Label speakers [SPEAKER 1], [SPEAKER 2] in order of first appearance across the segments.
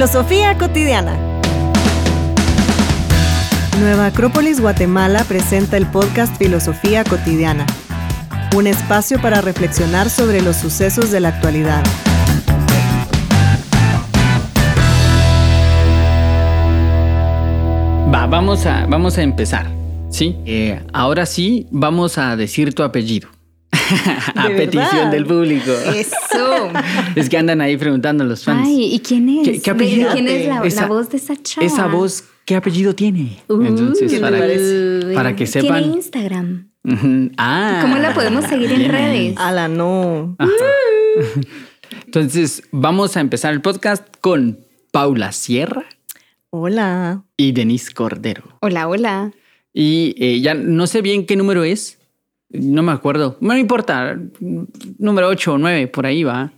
[SPEAKER 1] Filosofía cotidiana. Nueva Acrópolis Guatemala presenta el podcast Filosofía cotidiana, un espacio para reflexionar sobre los sucesos de la actualidad.
[SPEAKER 2] Va, vamos a, vamos a empezar. Sí, eh, ahora sí vamos a decir tu apellido. a
[SPEAKER 1] ¿De
[SPEAKER 2] petición del público.
[SPEAKER 3] Eso.
[SPEAKER 2] Es que andan ahí preguntando los fans.
[SPEAKER 3] Ay, ¿y quién es?
[SPEAKER 2] ¿Qué- qué
[SPEAKER 3] ¿De- de
[SPEAKER 2] apellido?
[SPEAKER 3] ¿Quién es la,
[SPEAKER 2] Esa-
[SPEAKER 3] la voz de esa chava?
[SPEAKER 2] Esa voz, ¿qué apellido tiene?
[SPEAKER 3] Uh,
[SPEAKER 2] Entonces,
[SPEAKER 1] ¿qué le
[SPEAKER 2] para,
[SPEAKER 1] parece?
[SPEAKER 2] para que
[SPEAKER 3] Tiene
[SPEAKER 2] sepan.
[SPEAKER 3] Instagram.
[SPEAKER 2] Ujú. Ah,
[SPEAKER 3] ¿Cómo la podemos seguir en redes?
[SPEAKER 2] ahí.
[SPEAKER 1] Ala, no.
[SPEAKER 2] Entonces, vamos a empezar el podcast con Paula Sierra
[SPEAKER 1] Hola.
[SPEAKER 2] y Denise Cordero.
[SPEAKER 3] Hola, hola.
[SPEAKER 2] Y eh, ya no sé bien qué número es. No me acuerdo. No importa. Número 8 o 9, por ahí va.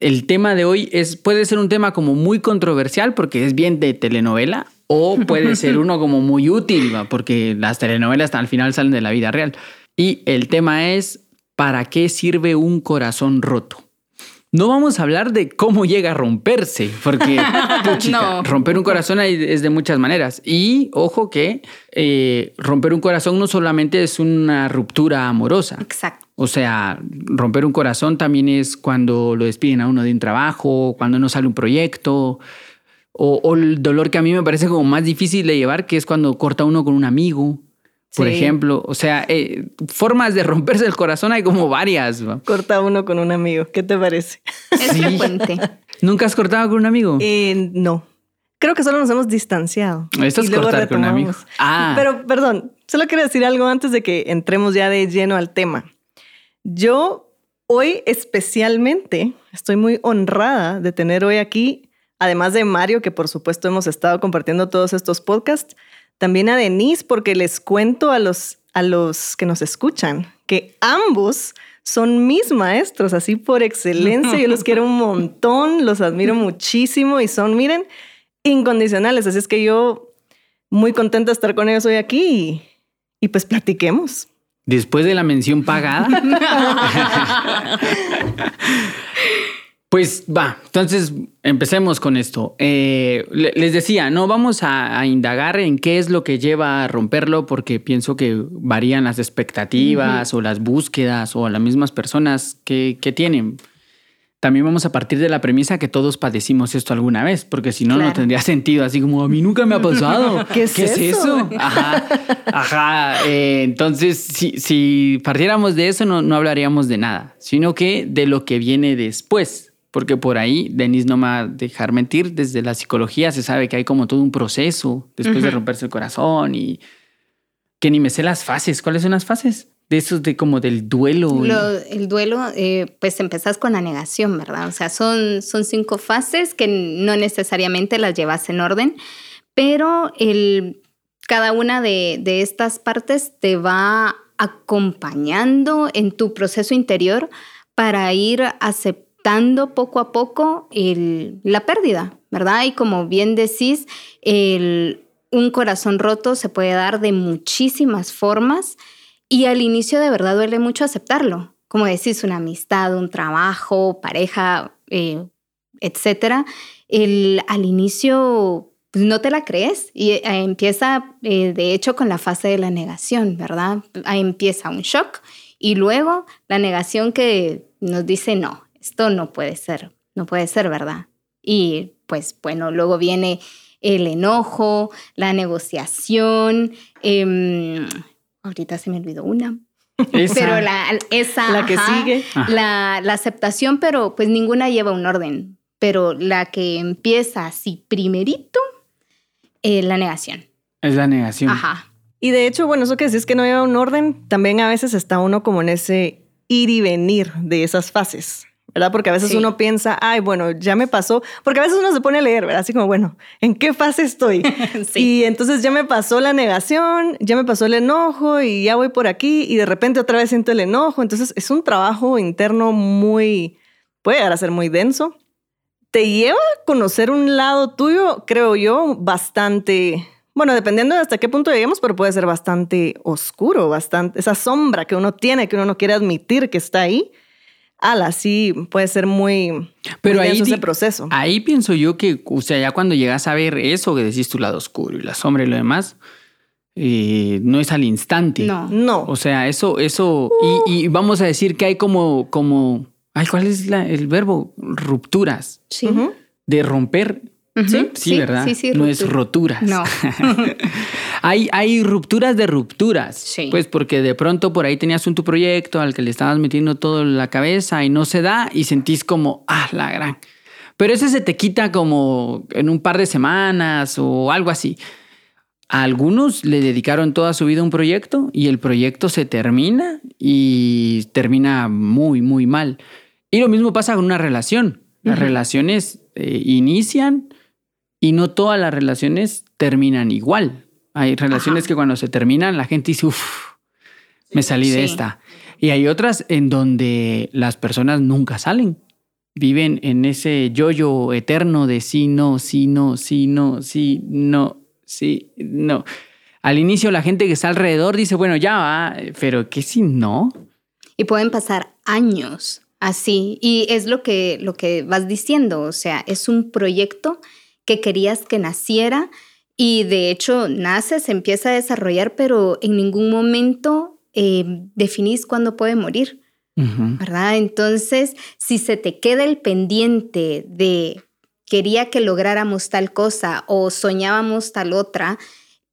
[SPEAKER 2] El tema de hoy es, puede ser un tema como muy controversial porque es bien de telenovela o puede ser uno como muy útil porque las telenovelas al final salen de la vida real. Y el tema es, ¿para qué sirve un corazón roto? No vamos a hablar de cómo llega a romperse, porque puchica,
[SPEAKER 3] No.
[SPEAKER 2] romper un corazón es de muchas maneras. Y ojo que eh, romper un corazón no solamente es una ruptura amorosa.
[SPEAKER 3] Exacto.
[SPEAKER 2] O sea, romper un corazón también es cuando lo despiden a uno de un trabajo, cuando no sale un proyecto, o, o el dolor que a mí me parece como más difícil de llevar, que es cuando corta uno con un amigo, por
[SPEAKER 1] Sí.
[SPEAKER 2] ejemplo. O sea, eh, formas de romperse el corazón hay como varias. ¿va?
[SPEAKER 1] Corta uno con un amigo. ¿Qué te parece?
[SPEAKER 3] Es
[SPEAKER 2] Sí.
[SPEAKER 3] frecuente.
[SPEAKER 2] ¿Nunca has cortado con un amigo?
[SPEAKER 1] Eh, no. Creo que solo nos hemos distanciado.
[SPEAKER 2] Esto
[SPEAKER 1] Y
[SPEAKER 2] es
[SPEAKER 1] luego
[SPEAKER 2] cortar con un amigo. Ah,
[SPEAKER 1] Pero, perdón, solo quiero decir algo antes de que entremos ya de lleno al tema. Yo hoy especialmente estoy muy honrada de tener hoy aquí, además de Mario, que por supuesto hemos estado compartiendo todos estos podcasts, también a Denise, porque les cuento a los, a los que nos escuchan que ambos son mis maestros, así por excelencia. Yo los quiero un montón, los admiro muchísimo y son, miren, incondicionales. Así es que yo muy contenta de estar con ellos hoy aquí y, y pues platiquemos.
[SPEAKER 2] después de la mención pagada. Pues va, entonces empecemos con esto. Eh, le- les decía, no vamos a, a indagar en qué es lo que lleva a romperlo, porque pienso que varían las expectativas o las búsquedas o las mismas personas que, que tienen. También vamos a partir de la premisa que todos padecimos esto alguna vez, porque si no, no tendría sentido. Así como a mí nunca me ha pasado.
[SPEAKER 1] ¿Qué es eso?
[SPEAKER 2] Ajá, ajá. Eh, entonces, si, si partiéramos de eso, no, no hablaríamos de nada, sino que de lo que viene después. Porque por ahí, Denise no me va a dejar mentir, desde la psicología se sabe que hay como todo un proceso después de romperse el corazón y que ni me sé las fases. ¿Cuáles son las fases? De esos de como del duelo.
[SPEAKER 3] Lo- el duelo, eh, pues empezás con la negación, ¿verdad? O sea, son, son cinco fases que no necesariamente las llevas en orden, pero el, cada una de, de estas partes te va acompañando en tu proceso interior para ir aceptando poco a poco el- la pérdida, ¿verdad? Y como bien decís, el- un corazón roto se puede dar de muchísimas formas. Y al inicio de verdad duele mucho aceptarlo. Como decís, una amistad, un trabajo, pareja, eh, etcétera. Al inicio pues, no te la crees y eh, empieza, eh, de hecho, con la fase de la negación, ¿verdad? Ahí empieza un shock y luego la negación que nos dice, no, esto no puede ser, no puede ser, ¿verdad? Y pues bueno, luego viene el enojo, la negociación. em, ahorita se me olvidó una.
[SPEAKER 2] Esa.
[SPEAKER 3] Pero la, esa.
[SPEAKER 1] La que
[SPEAKER 3] ajá,
[SPEAKER 1] sigue.
[SPEAKER 3] La, la aceptación, pero pues ninguna lleva un orden. Pero la que empieza así primerito, eh, la negación.
[SPEAKER 2] Es la negación.
[SPEAKER 3] Ajá.
[SPEAKER 1] Y de hecho, bueno, eso que decís que no lleva un orden, también a veces está uno como en ese ir y venir de esas fases, ¿verdad? Porque a veces
[SPEAKER 3] Sí.
[SPEAKER 1] uno piensa, ay, bueno, ya me pasó, porque a veces uno se pone a leer, ¿verdad? Así como, bueno, ¿en qué fase estoy?
[SPEAKER 3] Sí.
[SPEAKER 1] Y entonces ya me pasó la negación, ya me pasó el enojo y ya voy por aquí y de repente otra vez siento el enojo. Entonces es un trabajo interno muy, puede llegar a ser muy denso. Te lleva a conocer un lado tuyo, creo yo, bastante, bueno, dependiendo de hasta qué punto lleguemos, pero puede ser bastante oscuro, bastante, esa sombra que uno tiene, que uno no quiere admitir que está ahí. Ala, sí, puede ser muy,
[SPEAKER 2] Pero
[SPEAKER 1] muy
[SPEAKER 2] ahí
[SPEAKER 1] ese proceso.
[SPEAKER 2] Ahí pienso yo que, o sea, ya cuando llegas a ver eso que decís tu lado oscuro y la sombra y lo demás, eh, no es al instante.
[SPEAKER 3] No.
[SPEAKER 1] No.
[SPEAKER 2] O sea, eso, eso, y, y vamos a decir que hay como, como, ay, ¿cuál es la- el verbo? Rupturas.
[SPEAKER 3] Sí.
[SPEAKER 2] De romper.
[SPEAKER 3] Ujú.
[SPEAKER 2] Sí, sí, ¿verdad?
[SPEAKER 3] Sí, sí,
[SPEAKER 2] no es roturas.
[SPEAKER 3] No.
[SPEAKER 2] hay, hay rupturas de rupturas.
[SPEAKER 3] Sí.
[SPEAKER 2] Pues porque de pronto por ahí tenías un tu proyecto al que le estabas metiendo todo en la cabeza y no se da y sentís como, ah, la gran. Pero ese se te quita como en un par de semanas o algo así. A algunos le dedicaron toda su vida a un proyecto y el proyecto se termina y termina muy, muy mal. Y lo mismo pasa con una relación. Las relaciones eh, inician y no todas las relaciones terminan igual. Hay relaciones
[SPEAKER 3] Ajá.
[SPEAKER 2] que cuando se terminan la gente dice, uff, me salí de
[SPEAKER 3] Sí.
[SPEAKER 2] esta. Y hay otras en donde las personas nunca salen. Viven en ese yoyo eterno de sí, no, sí, no, sí, no, sí, no, sí, no. Al inicio la gente que está alrededor dice, bueno, ya va, pero ¿qué si no?
[SPEAKER 3] Y pueden pasar años así. Y es lo que, lo que vas diciendo. O sea, es un proyecto que querías que naciera y de hecho nace, se empieza a desarrollar, pero en ningún momento eh, definís cuándo puede morir. ¿verdad? Entonces, si se te queda el pendiente de quería que lográramos tal cosa o soñábamos tal otra,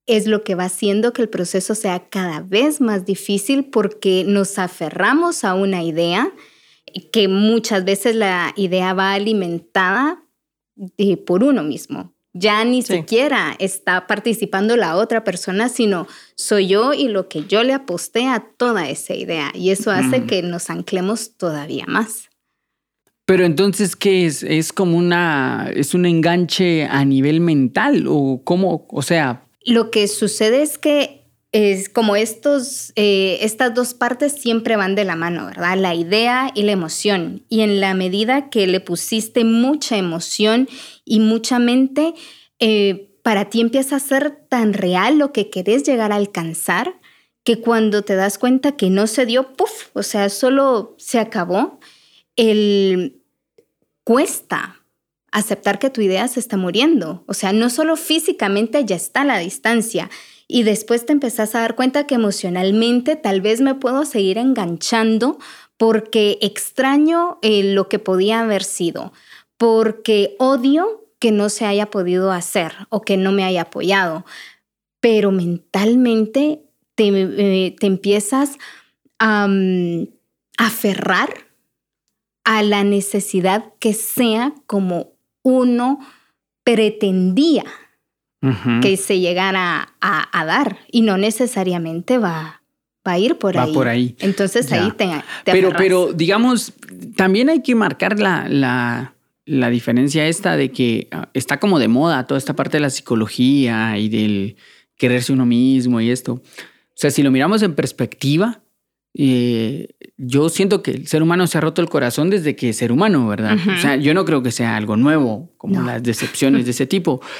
[SPEAKER 3] es lo que va haciendo que el proceso sea cada vez más difícil porque nos aferramos a una idea que muchas veces la idea va alimentada eh, por uno mismo. Ya ni
[SPEAKER 1] Sí.
[SPEAKER 3] siquiera está participando la otra persona, sino soy yo y lo que yo le aposté a toda esa idea. Y eso hace
[SPEAKER 2] Mm.
[SPEAKER 3] que nos anclemos todavía más.
[SPEAKER 2] Pero entonces, ¿qué es? ¿Es como una, es un enganche a nivel mental o cómo? O sea,
[SPEAKER 3] Lo que sucede es que es como estos, eh, estas dos partes siempre van de la mano, ¿verdad? La idea y la emoción. Y en la medida que le pusiste mucha emoción y mucha mente, eh, para ti empieza a ser tan real lo que querés llegar a alcanzar que cuando te das cuenta que no se dio, puff, o sea, solo se acabó, el cuesta aceptar que tu idea se está muriendo. O sea, no solo físicamente ya está la distancia y después te empezás a dar cuenta que emocionalmente tal vez me puedo seguir enganchando porque extraño eh, lo que podía haber sido, porque odio que no se haya podido hacer o que no me haya apoyado, pero mentalmente te, eh, te empiezas a aferrar a la necesidad que sea como uno pretendía
[SPEAKER 2] ujú,
[SPEAKER 3] que se llegara a, a dar y no necesariamente va, va a ir por
[SPEAKER 2] Va
[SPEAKER 3] ahí.
[SPEAKER 2] por ahí.
[SPEAKER 3] Entonces
[SPEAKER 2] Ya.
[SPEAKER 3] ahí te, te
[SPEAKER 2] pero,
[SPEAKER 3] aferras.
[SPEAKER 2] pero digamos, también hay que marcar la, la, la diferencia esta de que ah, está como de moda toda esta parte de la psicología y del quererse uno mismo y esto. O sea, si lo miramos en perspectiva, eh, yo siento que el ser humano se ha roto el corazón desde que es ser humano, ¿verdad?
[SPEAKER 3] Ujú.
[SPEAKER 2] O sea, yo no creo que sea algo nuevo, como
[SPEAKER 3] No.
[SPEAKER 2] las decepciones de ese tipo.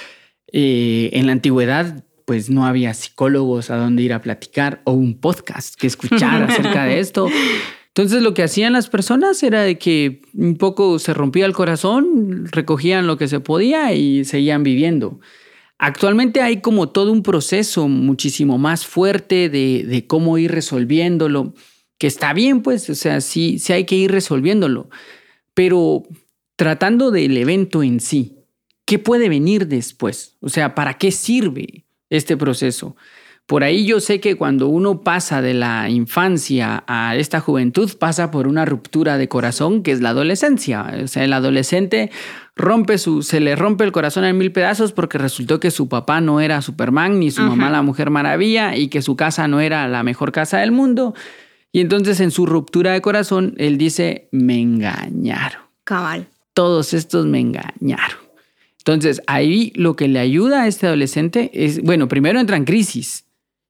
[SPEAKER 2] Eh, en la antigüedad, pues no había psicólogos a donde ir a platicar o un podcast que escuchar acerca de esto. Entonces lo que hacían las personas era de que un poco se rompía el corazón, recogían lo que se podía y seguían viviendo. Actualmente hay como todo un proceso muchísimo más fuerte de, de cómo ir resolviéndolo, que está bien, pues, o sea, sí, sí hay que ir resolviéndolo, pero tratando del evento en sí, ¿qué puede venir después? O sea, ¿para qué sirve este proceso? Por ahí yo sé que cuando uno pasa de la infancia a esta juventud, pasa por una ruptura de corazón que es la adolescencia. O sea, el adolescente rompe su, se le rompe el corazón en mil pedazos porque resultó que su papá no era Superman ni su
[SPEAKER 3] Ajá.
[SPEAKER 2] mamá la Mujer Maravilla y que su casa no era la mejor casa del mundo. Y entonces en su ruptura de corazón, él dice, me engañaron
[SPEAKER 3] Cabal.
[SPEAKER 2] todos estos me engañaron. Entonces, ahí lo que le ayuda a este adolescente es, bueno, primero entra en crisis.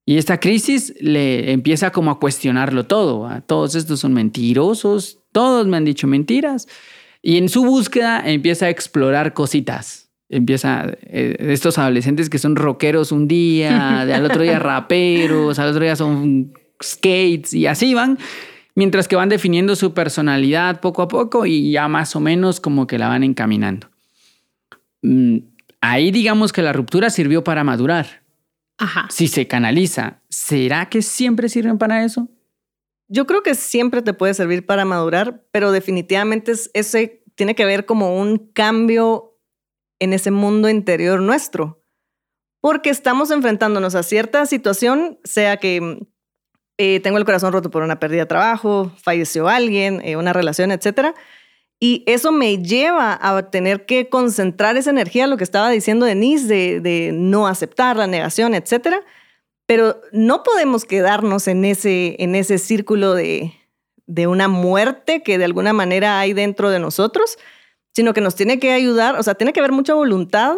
[SPEAKER 2] Y esta crisis le empieza como a cuestionarlo todo. ¿va? Todos estos son mentirosos, todos me han dicho mentiras. Y en su búsqueda empieza a explorar cositas. Empieza eh, estos adolescentes que son rockeros un día, al otro día raperos, al otro día son skates y así van. mientras que van definiendo su personalidad poco a poco y ya más o menos como que la van encaminando. Mm, ahí digamos que la ruptura sirvió para madurar.
[SPEAKER 3] Ajá.
[SPEAKER 2] Si se canaliza, ¿será que siempre sirven para eso?
[SPEAKER 1] Yo creo que siempre te puede servir para madurar, pero definitivamente es, ese tiene que ver como un cambio en ese mundo interior nuestro, porque estamos enfrentándonos a cierta situación, sea que eh, tengo el corazón roto por una pérdida de trabajo, falleció alguien, eh, una relación, etcétera. Y eso me lleva a tener que concentrar esa energía, lo que estaba diciendo Denise, de, de no aceptar la negación, etcétera. Pero no podemos quedarnos en ese, en ese círculo de, de una muerte que de alguna manera hay dentro de nosotros, sino que nos tiene que ayudar, o sea, tiene que haber mucha voluntad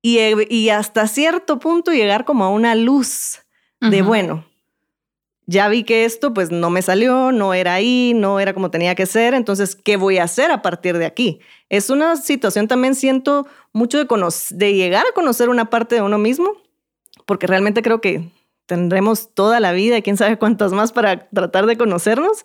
[SPEAKER 1] y, y hasta cierto punto llegar como a una luz de, bueno, ya vi que esto pues no me salió, no era ahí, no era como tenía que ser, entonces, ¿qué voy a hacer a partir de aquí? Es una situación también siento mucho de, de llegar a conocer una parte de uno mismo, porque realmente creo que tendremos toda la vida y quién sabe cuántas más para tratar de conocernos,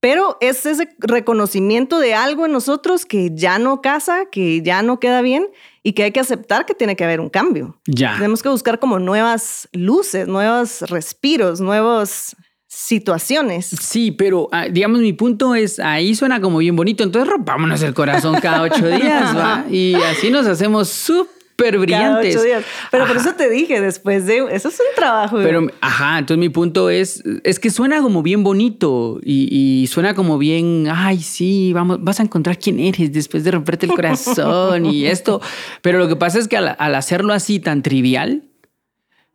[SPEAKER 1] pero es ese reconocimiento de algo en nosotros que ya no casa, que ya no queda bien y que hay que aceptar que tiene que haber un cambio.
[SPEAKER 2] Ya.
[SPEAKER 1] Tenemos que buscar como nuevas luces, nuevos respiros, nuevas situaciones.
[SPEAKER 2] Sí, pero ah, digamos mi punto es, ahí suena como bien bonito, entonces rompámonos el corazón cada ocho días, ¿va? Y así nos hacemos súper
[SPEAKER 1] Cada
[SPEAKER 2] brillantes.
[SPEAKER 1] días. Pero por eso te dije, después de... Eso es un trabajo.
[SPEAKER 2] Pero, ajá, entonces mi punto es, es que suena como bien bonito y, y suena como bien, ay, sí, vamos, vas a encontrar quién eres después de romperte el corazón y esto. Pero lo que pasa es que al, al hacerlo así tan trivial,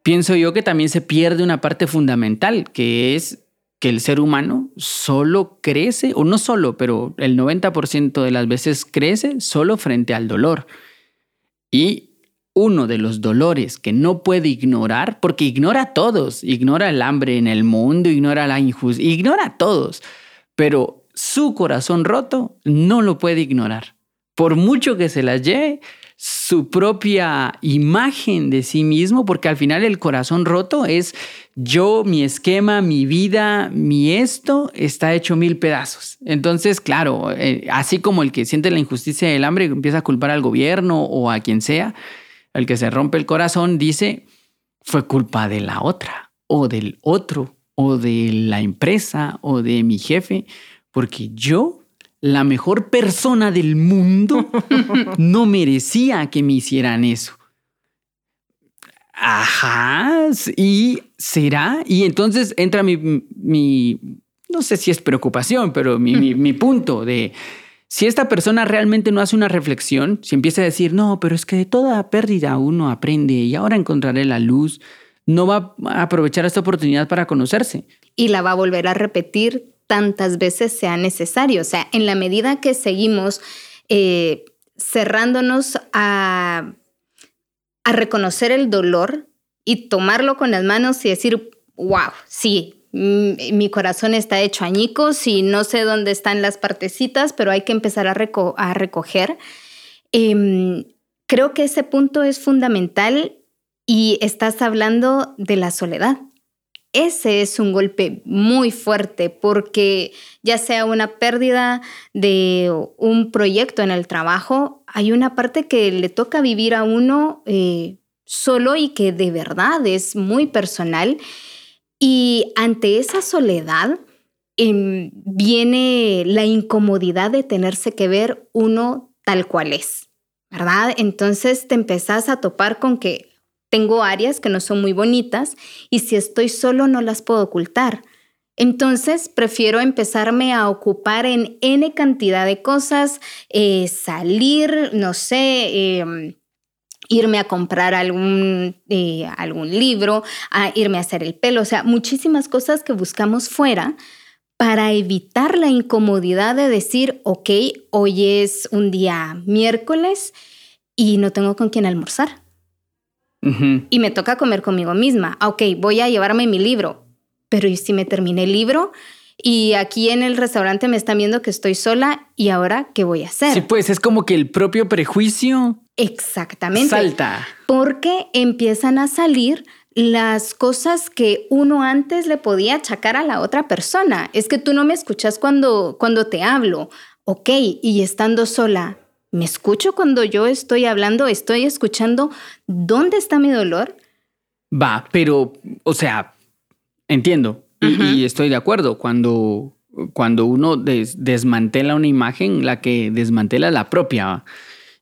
[SPEAKER 2] pienso yo que también se pierde una parte fundamental, que es que el ser humano solo crece, o no solo, pero el 90% de las veces crece solo frente al dolor. Y uno de los dolores que no puede ignorar, porque ignora a todos, ignora el hambre en el mundo, ignora la injusticia, ignora a todos, pero su corazón roto no lo puede ignorar. Por mucho que se las lleve, su propia imagen de sí mismo, porque al final el corazón roto es yo, mi esquema, mi vida, mi esto está hecho mil pedazos. Entonces, claro, eh, así como el que siente la injusticia del hambre empieza a culpar al gobierno o a quien sea, el que se rompe el corazón dice, fue culpa de la otra o del otro o de la empresa o de mi jefe, porque yo, la mejor persona del mundo, no merecía que me hicieran eso. Ajá, y será. Y entonces entra mi, mi no sé si es preocupación, pero mi, mi, mi punto de si esta persona realmente no hace una reflexión, si empieza a decir, no, pero es que de toda pérdida uno aprende y ahora encontraré la luz, no va a aprovechar esta oportunidad para conocerse.
[SPEAKER 3] y la va a volver a repetir tantas veces sea necesario. O sea, en la medida que seguimos eh, cerrándonos a, reconocer el dolor y tomarlo con las manos y decir, wow, sí, mi corazón está hecho añicos y no sé dónde están las partecitas, pero hay que empezar a recoger. Em, creo que ese punto es fundamental y estás hablando de la soledad ese es un golpe muy fuerte porque ya sea una pérdida de un proyecto en el trabajo, hay una parte que le toca vivir a uno eh, solo y que de verdad es muy personal. Y ante esa soledad em, viene la incomodidad de tenerse que ver uno tal cual es, ¿verdad? Entonces te empezás a topar con que tengo áreas que no son muy bonitas y si estoy solo no las puedo ocultar. Entonces prefiero empezarme a ocupar en N cantidad de cosas, eh, salir, no sé, eh, irme a comprar algún, eh, algún libro, a irme a hacer el pelo, o sea, muchísimas cosas que buscamos fuera para evitar la incomodidad de decir, ok, hoy es un día miércoles y no tengo con quién almorzar y me toca comer conmigo misma. Ah, Ok, voy a llevarme mi libro, pero ¿y si me terminé el libro? Y aquí en el restaurante me están viendo que estoy sola y ahora, ¿qué voy a hacer?
[SPEAKER 2] Sí, pues es como que el propio prejuicio
[SPEAKER 3] Exactamente.
[SPEAKER 2] salta.
[SPEAKER 3] Porque empiezan a salir las cosas que uno antes le podía achacar a la otra persona. Es que tú no me escuchas cuando, cuando te hablo. Ok, y estando sola, ¿me escucho cuando yo estoy hablando? ¿Estoy escuchando dónde está mi dolor?
[SPEAKER 2] Va, pero, o sea, entiendo y, estoy de acuerdo. Cuando, cuando uno desmantela una imagen, la que desmantela es la propia.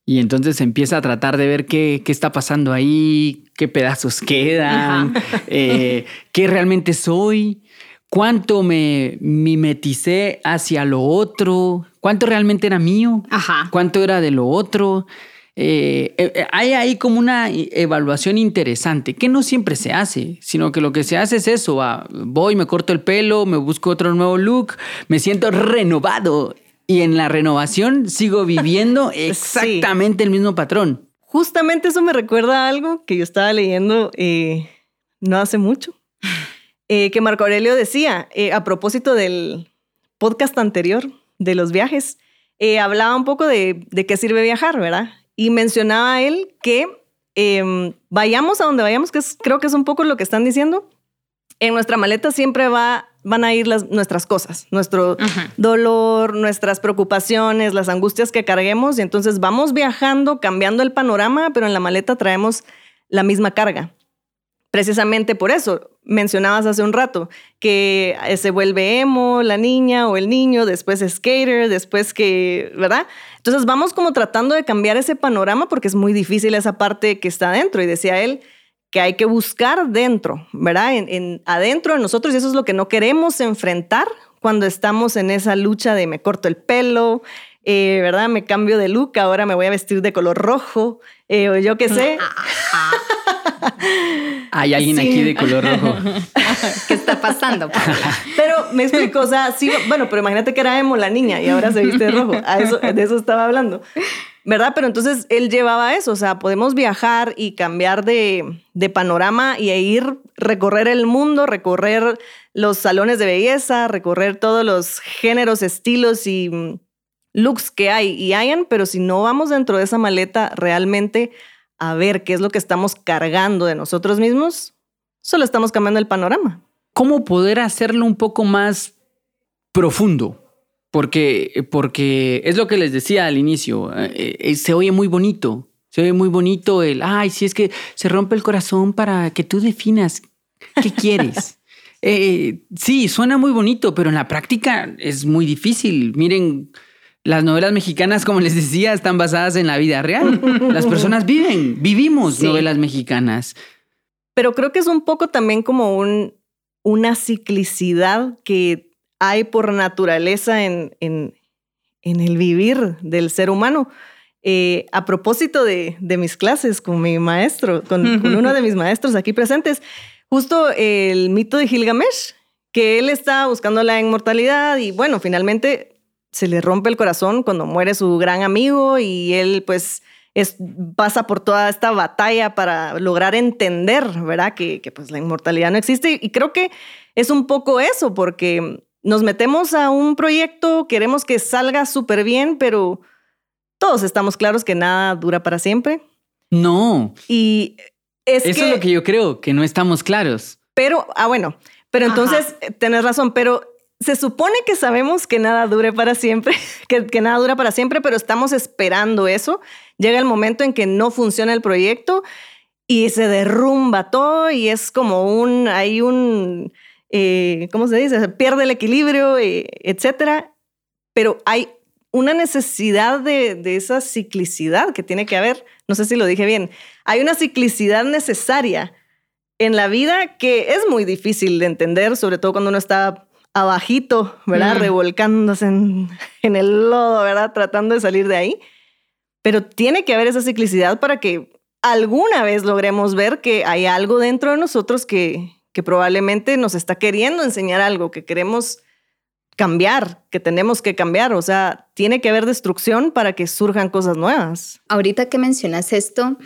[SPEAKER 2] Y entonces empieza a tratar de ver qué, qué está pasando ahí, qué pedazos quedan, eh, qué realmente soy, cuánto me mimeticé hacia lo otro, cuánto realmente era mío, cuánto era de lo otro. Eh, eh, hay ahí como una evaluación interesante que no siempre se hace, sino que lo que se hace es eso, voy, me corto el pelo, me busco otro nuevo look, me siento renovado y en la renovación sigo viviendo exactamente el mismo patrón.
[SPEAKER 1] Justamente eso me recuerda a algo que yo estaba leyendo eh, no hace mucho, eh, que Marco Aurelio decía eh, a propósito del podcast anterior de los viajes, hablaba un poco de, de, qué sirve viajar, ¿verdad? Y mencionaba él que em, vayamos a donde vayamos, que creo que es un poco lo que están diciendo, en nuestra maleta siempre va van a ir las, nuestras cosas, nuestro dolor, nuestras preocupaciones, las angustias que carguemos y entonces vamos viajando, cambiando el panorama, pero en la maleta traemos la misma carga. Precisamente por eso mencionabas hace un rato que se vuelve emo la niña o el niño, después skater, después que, ¿verdad? Entonces vamos como tratando de cambiar ese panorama porque es muy difícil esa parte que está adentro. Y decía él, que hay que buscar dentro, ¿verdad? En, adentro de nosotros y eso es lo que no queremos enfrentar cuando estamos en esa lucha de me corto el pelo, eh, ¿verdad? Me cambio de look, ahora me voy a vestir de color rojo, eh, o yo qué sé.
[SPEAKER 2] Hay alguien aquí de color rojo.
[SPEAKER 3] ¿Qué está pasando?
[SPEAKER 1] pero me explico, o sea, sí, bueno, pero imagínate que era emo la niña y ahora se viste de rojo. de eso estaba hablando. ¿Verdad? Pero entonces él llevaba eso, o sea, podemos viajar y cambiar de, panorama y ir recorrer el mundo, recorrer los salones de belleza, recorrer todos los géneros, estilos y mm, looks que hay y hayan, pero si no vamos dentro de esa maleta realmente a ver qué es lo que estamos cargando de nosotros mismos, solo estamos cambiando el panorama.
[SPEAKER 2] ¿Cómo poder hacerlo un poco más profundo? Porque, porque es lo que les decía al inicio, eh, eh, se oye muy bonito, se oye muy bonito el, ay, si es que se rompe el corazón para que tú definas qué quieres. Eh, sí, suena muy bonito, pero en la práctica es muy difícil. Miren, las novelas mexicanas, como les decía, están basadas en la vida real. Las personas viven, vivimos novelas mexicanas.
[SPEAKER 1] Pero creo que es un poco también como un, una ciclicidad que hay por naturaleza en, en, el vivir del ser humano. Eh, a propósito de, mis clases con mi maestro, con, uno de mis maestros aquí presentes, justo el mito de Gilgamesh, que él está buscando la inmortalidad y bueno, finalmente se le rompe el corazón cuando muere su gran amigo y él pues es, pasa por toda esta batalla para lograr entender, ¿verdad? Que, que pues la inmortalidad no existe y creo que es un poco eso, porque nos metemos a un proyecto, queremos que salga súper bien, pero todos estamos claros que nada dura para siempre.
[SPEAKER 2] No.
[SPEAKER 1] Y
[SPEAKER 2] es Eso es lo que yo creo, que no estamos claros.
[SPEAKER 1] Pero, ah, bueno, pero entonces eh, tenés razón, pero se supone que sabemos que nada dure para siempre, que, que, nada dura para siempre, pero estamos esperando eso. Llega el momento en que no funciona el proyecto y se derrumba todo y es como un, hay un, eh, ¿cómo se dice? Se pierde el equilibrio, eh, etcétera. Pero hay una necesidad de, de, esa ciclicidad que tiene que haber. No sé si lo dije bien. Hay una ciclicidad necesaria en la vida que es muy difícil de entender, sobre todo cuando uno está abajito, ¿verdad? Mm. Revolcándose en, en el lodo, ¿verdad? Tratando de salir de ahí. Pero tiene que haber esa ciclicidad para que alguna vez logremos ver que hay algo dentro de nosotros que, que probablemente nos está queriendo enseñar algo, que queremos cambiar, que tenemos que cambiar. O sea, tiene que haber destrucción para que surjan cosas nuevas.
[SPEAKER 3] Ahorita que mencionas esto,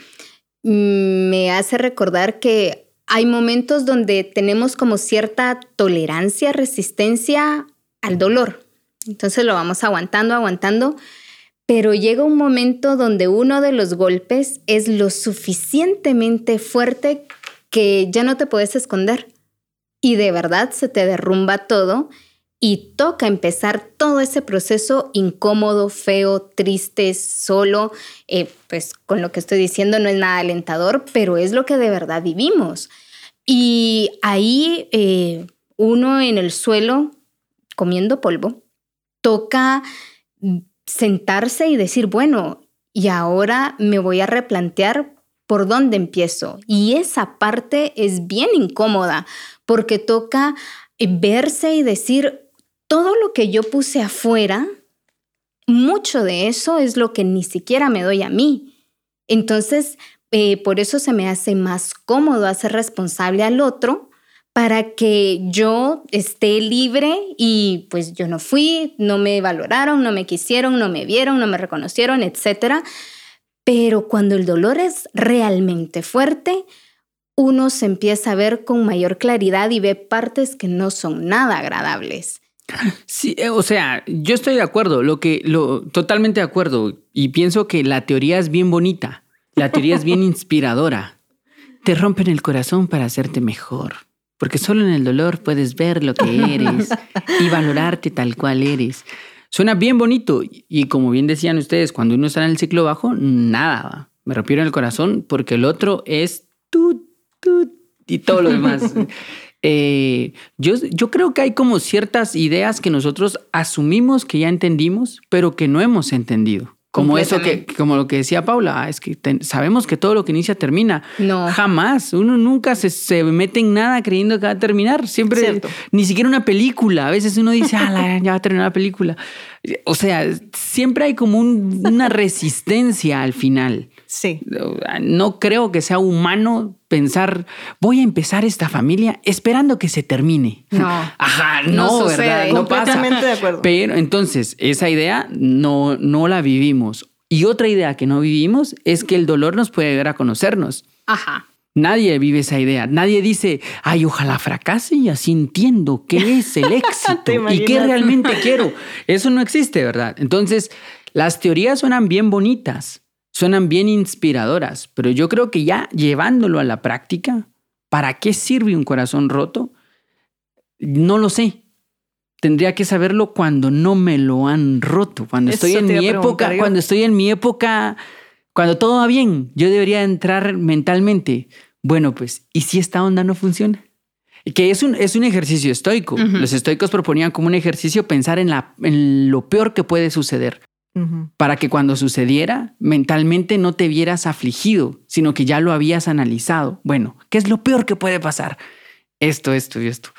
[SPEAKER 3] mm, me hace recordar que hay momentos donde tenemos como cierta tolerancia, resistencia al dolor. Entonces lo vamos aguantando, aguantando, pero llega un momento donde uno de los golpes es lo suficientemente fuerte que ya no te puedes esconder y de verdad se te derrumba todo y toca empezar todo ese proceso incómodo, feo, triste, solo. Eh, pues con lo que estoy diciendo no es nada alentador, pero es lo que de verdad vivimos. Y ahí eh, uno en el suelo comiendo polvo, toca sentarse y decir, bueno, y ahora me voy a replantear por dónde empiezo. Y esa parte es bien incómoda porque toca verse y decir, todo lo que yo puse afuera, mucho de eso es lo que ni siquiera me doy a mí. Entonces, eh, por eso se me hace más cómodo hacer responsable al otro para que yo esté libre y pues yo no fui, no me valoraron, no me quisieron, no me vieron, no me reconocieron, etc. Pero cuando el dolor es realmente fuerte, uno se empieza a ver con mayor claridad y ve partes que no son nada agradables.
[SPEAKER 2] Sí, eh, o sea, yo estoy de acuerdo, lo que, lo, totalmente de acuerdo, y pienso que la teoría es bien bonita, la teoría es bien inspiradora. Te rompen el corazón para hacerte mejor, porque solo en el dolor puedes ver lo que eres y valorarte tal cual eres. Suena bien bonito, y como bien decían ustedes, cuando uno está en el ciclo bajo, nada, me rompieron el corazón porque el otro es tú, tú y todo lo demás. Eh, yo, yo creo que hay como ciertas ideas que nosotros asumimos que ya entendimos, pero que no hemos entendido. Como eso que, como lo que decía Paula, ah, es que sabemos que todo lo que inicia termina.
[SPEAKER 3] No.
[SPEAKER 2] Jamás. Uno nunca se, se mete en nada creyendo que va a terminar. Siempre, ni siquiera una película. A veces uno dice, ah, ya va a terminar la película. O sea, siempre hay como una resistencia al final.
[SPEAKER 1] Sí.
[SPEAKER 2] No creo que sea humano pensar, voy a empezar esta familia esperando que se termine.
[SPEAKER 3] No.
[SPEAKER 2] Ajá, no, ¿verdad? No pasa.
[SPEAKER 1] de acuerdo.
[SPEAKER 2] Pero entonces, esa idea no, no la vivimos. Y otra idea que no vivimos es que el dolor nos puede llegar a conocernos.
[SPEAKER 3] Ajá.
[SPEAKER 2] Nadie vive esa idea. Nadie dice, ay, ojalá fracase y así entiendo qué es el éxito y qué realmente quiero. Eso no existe, ¿verdad? Entonces, las teorías suenan bien bonitas, suenan bien inspiradoras, pero yo creo que ya llevándolo a la práctica, ¿para qué sirve un corazón roto? No lo sé. Tendría que saberlo cuando no me lo han roto, cuando estoy en mi época, cuando estoy en mi época, cuando todo va bien, yo debería entrar mentalmente. Bueno, pues, ¿y si esta onda no funciona? Que es un, es un ejercicio estoico. Los estoicos proponían como un ejercicio pensar en, la, en lo peor que puede suceder para que cuando sucediera mentalmente no te vieras afligido, sino que ya lo habías analizado. Bueno, ¿qué es lo peor que puede pasar? Esto, esto y esto.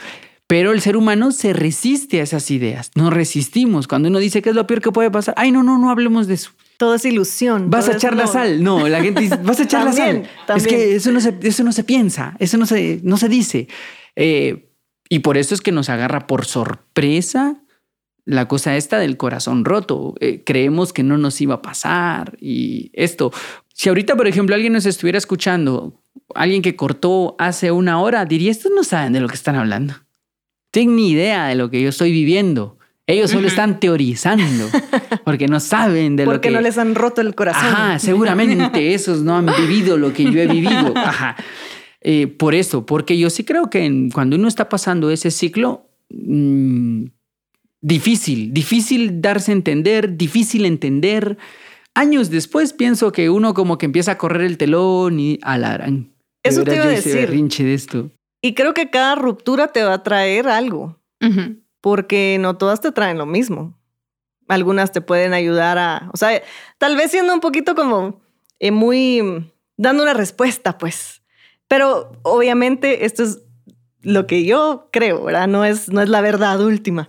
[SPEAKER 2] Pero el ser humano se resiste a esas ideas. Nos resistimos. Cuando uno dice qué es lo peor que puede pasar, ay, no, no, no hablemos de eso.
[SPEAKER 1] Todo es ilusión.
[SPEAKER 2] Vas a echar la sal. No, la gente dice, vas a echar la sal. Es que eso no se, eso no se piensa, eso no se, no se dice. Eh, y por eso es que nos agarra por sorpresa la cosa esta del corazón roto. Eh, creemos que no nos iba a pasar y esto. Si ahorita, por ejemplo, alguien nos estuviera escuchando, alguien que cortó hace una hora, diría, estos no saben de lo que están hablando. Tienen ni idea de lo que yo estoy viviendo. Ellos solo están teorizando porque no saben de lo que...
[SPEAKER 1] Porque no les han roto el corazón.
[SPEAKER 2] Ajá, seguramente esos no han vivido lo que yo he vivido. Ajá. Eh, por eso, porque yo sí creo que cuando uno está pasando ese ciclo, mm, difícil, difícil darse a entender, difícil entender. Años después pienso que uno como que empieza a correr el telón y alarán.
[SPEAKER 1] Eso te iba a decir.
[SPEAKER 2] de esto.
[SPEAKER 1] Y creo que cada ruptura te va a traer algo, porque no todas te traen lo mismo. Algunas te pueden ayudar a, o sea, tal vez siendo un poquito como eh, muy dando una respuesta, pues. Pero obviamente esto es lo que yo creo, ¿verdad? No es, no es la verdad última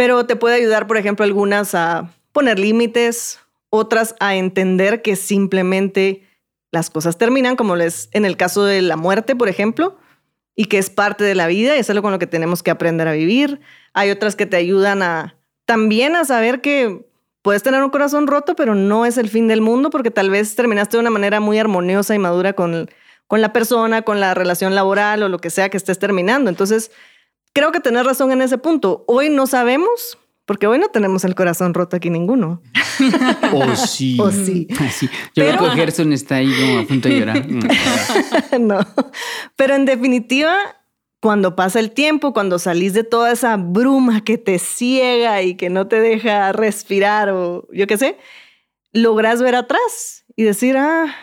[SPEAKER 1] pero te puede ayudar, por ejemplo, algunas a poner límites, otras a entender que simplemente las cosas terminan, como es en el caso de la muerte, por ejemplo, y que es parte de la vida y es algo con lo que tenemos que aprender a vivir. Hay otras que te ayudan a también a saber que puedes tener un corazón roto, pero no es el fin del mundo porque tal vez terminaste de una manera muy armoniosa y madura con, con la persona, con la relación laboral o lo que sea que estés terminando. Entonces, creo que tenés razón en ese punto. Hoy no sabemos Porque hoy no tenemos el corazón roto aquí ninguno.
[SPEAKER 2] Oh, sí.
[SPEAKER 1] Oh, sí.
[SPEAKER 2] Yo creo que Gerson está ahí como a punto de llorar.
[SPEAKER 1] no. Pero en definitiva, cuando pasa el tiempo, cuando salís de toda esa bruma que te ciega y que no te deja respirar o yo qué sé, logras ver atrás y decir, ah,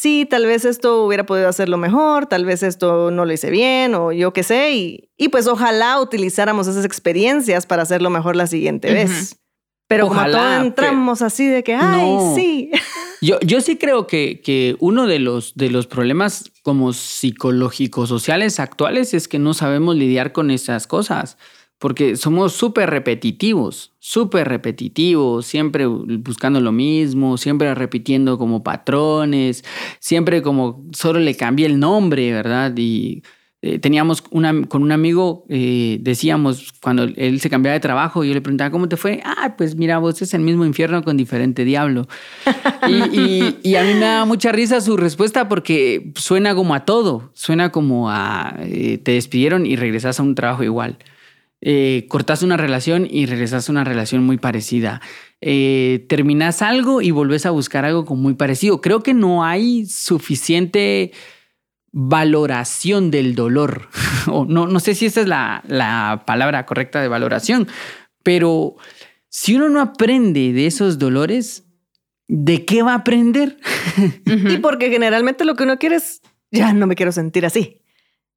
[SPEAKER 1] sí, tal vez esto hubiera podido hacerlo mejor, tal vez esto no lo hice bien o yo qué sé, y, y pues ojalá utilizáramos esas experiencias para hacerlo mejor la siguiente vez. Pero como todo entramos así de que, ay, sí.
[SPEAKER 2] Yo, yo sí creo que, que uno de los, de los problemas como psicológicos sociales actuales es que no sabemos lidiar con esas cosas porque somos súper repetitivos, súper repetitivos, siempre buscando lo mismo, siempre repitiendo como patrones, siempre como solo le cambié el nombre, ¿verdad? Y eh, teníamos una, con un amigo, eh, decíamos, cuando él se cambiaba de trabajo, yo le preguntaba, ¿cómo te fue? Ah, pues mira, vos es el mismo infierno con diferente diablo. y, a mí me da mucha risa su respuesta porque suena como a todo, suena como a, eh, te despidieron y regresas a un trabajo igual eh, cortas una relación y regresas a una relación muy parecida. Eh, terminas algo y volvés a buscar algo como muy parecido. Creo que no hay suficiente valoración del dolor. o no, no sé si esa es la, la palabra correcta de valoración, pero si uno no aprende de esos dolores, ¿de qué va a aprender?
[SPEAKER 1] y porque generalmente lo que uno quiere es, ya no me quiero sentir así.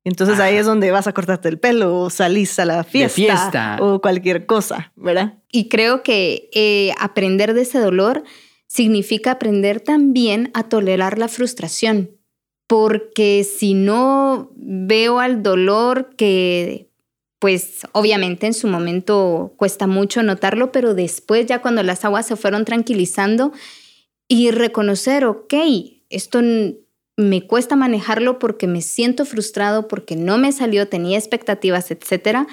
[SPEAKER 1] Entonces ahí es donde vas a cortarte el pelo o salís a la fiesta, o cualquier cosa, ¿verdad?
[SPEAKER 3] Y creo que eh, aprender de ese dolor significa aprender también a tolerar la frustración, porque si no veo al dolor que pues obviamente en su momento cuesta mucho notarlo, pero después ya cuando las aguas se fueron tranquilizando y reconocer, ok, esto me cuesta manejarlo porque me siento frustrado, porque no me salió, tenía expectativas, etc.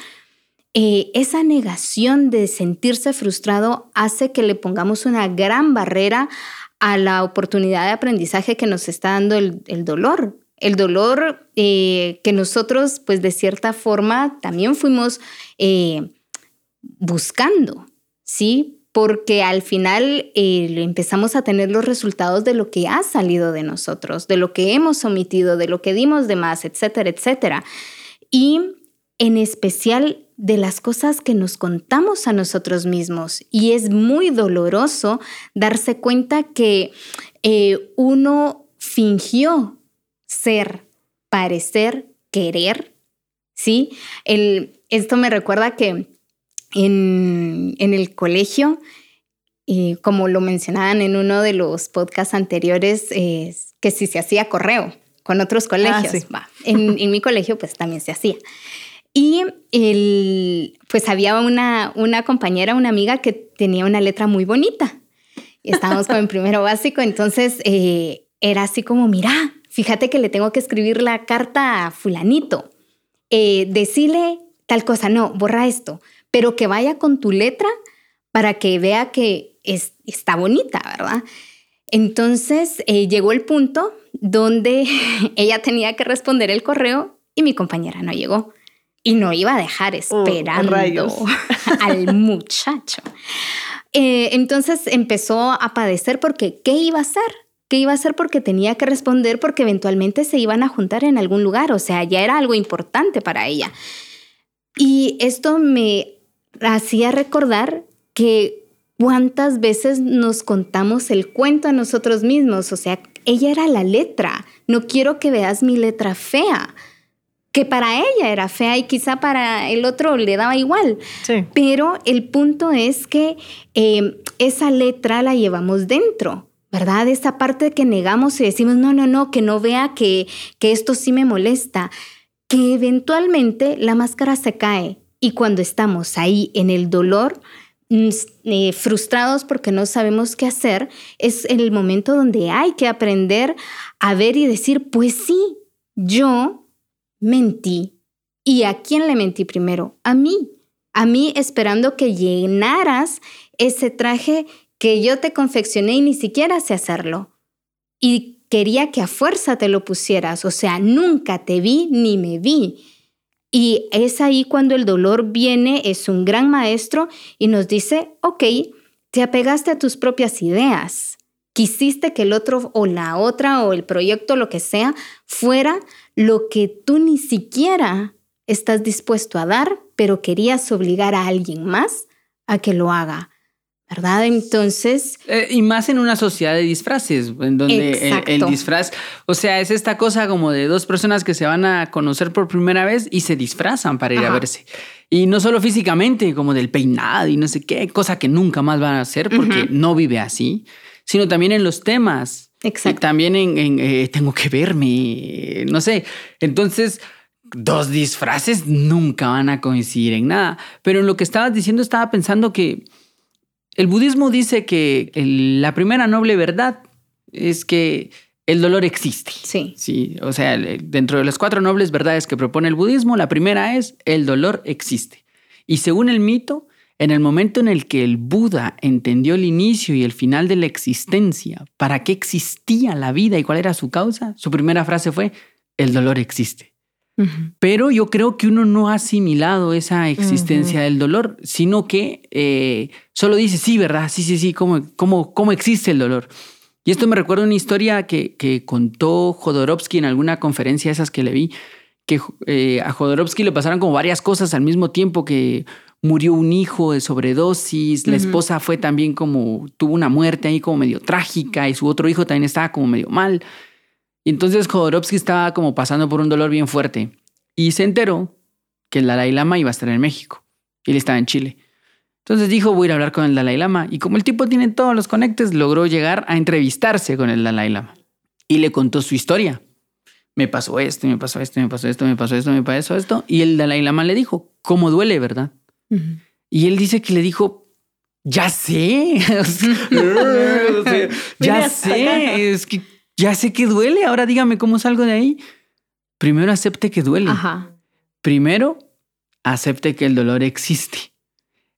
[SPEAKER 3] Eh, esa negación de sentirse frustrado hace que le pongamos una gran barrera a la oportunidad de aprendizaje que nos está dando el, dolor. El dolor eh, que nosotros, pues de cierta forma, también fuimos eh, buscando, ¿sí? Porque al final eh, empezamos a tener los resultados de lo que ha salido de nosotros, de lo que hemos omitido, de lo que dimos de más, etcétera, etcétera. Y en especial de las cosas que nos contamos a nosotros mismos. Y es muy doloroso darse cuenta que eh, uno fingió ser, parecer, querer, ¿sí? Esto me recuerda que en, el colegio, y como lo mencionaban en uno de los podcasts anteriores, que si se hacía correo con otros ah, colegios. en, mi colegio pues también se hacía. Y el, pues había una, una compañera, una amiga que tenía una letra muy bonita. Estábamos con el primero básico, entonces eh, era así como, mira, fíjate que le tengo que escribir la carta a fulanito. Eh, decirle tal cosa, no, borra esto pero que vaya con tu letra para que vea que es, está bonita, ¿verdad? Entonces eh, llegó el punto donde ella tenía que responder el correo y mi compañera no llegó. Y no iba a dejar oh, esperando al muchacho. Eh, entonces empezó a padecer porque ¿qué iba a hacer? ¿Qué iba a hacer? Porque tenía que responder porque eventualmente se iban a juntar en algún lugar. O sea, ya era algo importante para ella. Y esto me hacía recordar que cuántas veces nos contamos el cuento a nosotros mismos, o sea, ella era la letra, no quiero que veas mi letra fea, que para ella era fea y quizá para el otro le daba igual. Pero el punto es que em, esa letra la llevamos dentro. ¿Verdad? Esa parte que negamos y decimos, no, no, no, que no vea que, que esto sí me molesta, que eventualmente la máscara se cae y cuando estamos ahí en el dolor, mm, eh, frustrados porque no sabemos qué hacer, es el momento donde hay que aprender a ver y decir, pues sí, yo mentí. ¿Y a quién le mentí primero? A mí. A mí esperando que llenaras ese traje que yo te confeccioné y ni siquiera sé hacerlo. Y quería que a fuerza te lo pusieras, o sea, nunca te vi ni me vi. Y es ahí cuando el dolor viene, es un gran maestro y nos dice, ok, te apegaste a tus propias ideas, quisiste que el otro o la otra o el proyecto, lo que sea, fuera lo que tú ni siquiera estás dispuesto a dar, pero querías obligar a alguien más a que lo haga. ¿Verdad? Entonces...
[SPEAKER 2] Eh, y más en una sociedad de disfraces, en donde el, disfraz, o sea, es esta cosa como de dos personas que se van a conocer por primera vez y se disfrazan para ir a verse. Y no solo físicamente, como del peinado y no sé qué, cosa que nunca más van a hacer porque no vive así, sino también en los temas.
[SPEAKER 3] Exacto.
[SPEAKER 2] Y también en, eh, tengo que verme, no sé. Entonces dos disfraces nunca van a coincidir en nada. Pero en lo que estabas diciendo estaba pensando que el budismo dice que la primera noble verdad es que el dolor existe.
[SPEAKER 3] Sí.
[SPEAKER 2] Sí, o sea, dentro de las cuatro nobles verdades que propone el budismo, la primera es el dolor existe. Y según el mito, en el momento en el que el Buda entendió el inicio y el final de la existencia, para qué existía la vida y cuál era su causa, su primera frase fue, el dolor existe. Pero yo creo que uno no ha asimilado esa existencia del dolor, sino que eh, solo dice, sí, ¿verdad? Sí, sí, sí, ¿cómo, cómo, cómo existe el dolor? Y esto me recuerda una historia que, que contó Jodorowsky en alguna conferencia esas que le vi, que eh, a Jodorowsky le pasaron como varias cosas al mismo tiempo que murió un hijo de sobredosis, la esposa fue también como, tuvo una muerte ahí como medio trágica y su otro hijo también estaba como medio mal. Y entonces Jodorowsky estaba como pasando por un dolor bien fuerte y se enteró que el Dalai Lama iba a estar en México y él estaba en Chile. Entonces dijo, voy a ir a hablar con el Dalai Lama. Y como el tipo tiene todos los conectes, logró llegar a entrevistarse con el Dalai Lama. Y le contó su historia. Me pasó esto, me pasó esto, me pasó esto, me pasó esto, me pasó esto. Y el Dalai Lama le dijo, ¿cómo duele, verdad? Y él dice que le dijo, ya sé. ya sé. Es que ya sé que duele, ahora dígame cómo salgo de ahí. Primero acepte que duele.
[SPEAKER 3] Ajá.
[SPEAKER 2] Primero acepte que el dolor existe.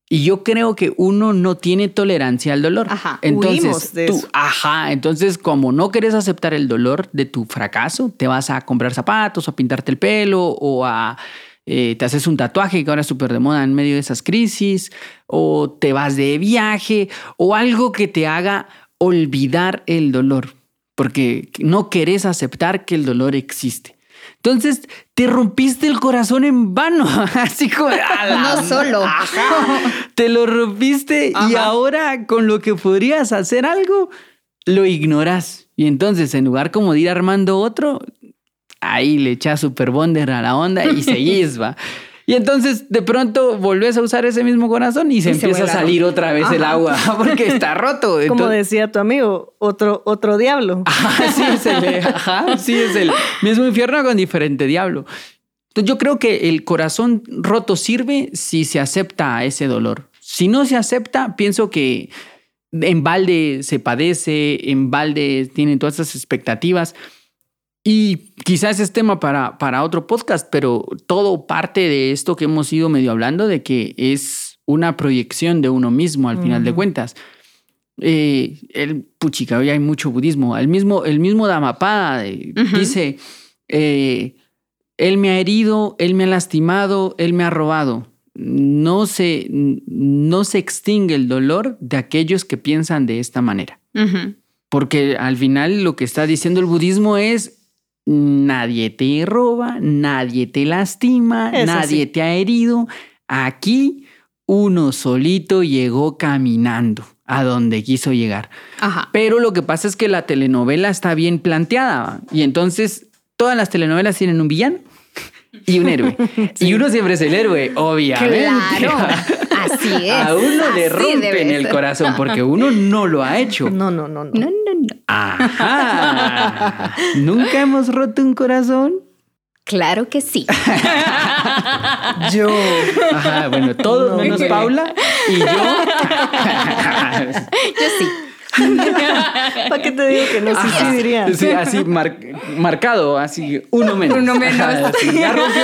[SPEAKER 2] Y yo creo que uno no tiene tolerancia al dolor.
[SPEAKER 1] Ajá.
[SPEAKER 2] Entonces, tú, ajá. Entonces, como no quieres aceptar el dolor de tu fracaso, te vas a comprar zapatos, a pintarte el pelo o a eh, te haces un tatuaje que ahora es súper de moda en medio de esas crisis, o te vas de viaje, o algo que te haga olvidar el dolor porque no querés aceptar que el dolor existe. Entonces te rompiste el corazón en vano, así como
[SPEAKER 3] no solo.
[SPEAKER 2] Te lo rompiste y ahora con lo que podrías hacer algo, lo ignoras. Y entonces en lugar como de ir armando otro, ahí le echas super bonder a la onda y seguís, va. Y entonces de pronto volvés a usar ese mismo corazón y se empieza a salir otra vez el agua porque está roto.
[SPEAKER 1] Como decía tu amigo, otro, otro diablo.
[SPEAKER 2] sí, es el, sí, es el mismo infierno con diferente diablo. Entonces yo creo que el corazón roto sirve si se acepta ese dolor. Si no se acepta, pienso que en balde se padece, en balde tienen todas esas expectativas. Y quizás es tema para, para otro podcast, pero todo parte de esto que hemos ido medio hablando, de que es una proyección de uno mismo al final de cuentas. Eh, el puchica, hoy hay mucho budismo. El mismo, el mismo Dhammapada eh, dice: eh, Él me ha herido, él me ha lastimado, él me ha robado. No se, no se extingue el dolor de aquellos que piensan de esta manera. Porque al final lo que está diciendo el budismo es Nadie te roba, nadie te lastima, nadie te ha herido. Aquí uno solito llegó caminando a donde quiso llegar. Pero lo que pasa es que la telenovela está bien planteada y entonces todas las telenovelas tienen un villano y un héroe. Y uno siempre es el héroe, obviamente.
[SPEAKER 3] Así es.
[SPEAKER 2] A uno le rompen el corazón porque uno no lo ha hecho.
[SPEAKER 1] No, no, no, no.
[SPEAKER 3] No, no, no.
[SPEAKER 2] Ajá. ¿Nunca hemos roto un corazón?
[SPEAKER 3] Claro que sí.
[SPEAKER 1] yo.
[SPEAKER 2] Ajá, bueno, todos menos Paula y yo.
[SPEAKER 3] yo sí.
[SPEAKER 1] ¿Para qué te digo que no? Sí, sí diría.
[SPEAKER 2] Sí, así marcado, así uno menos.
[SPEAKER 3] Uno menos.
[SPEAKER 2] ya, rompió,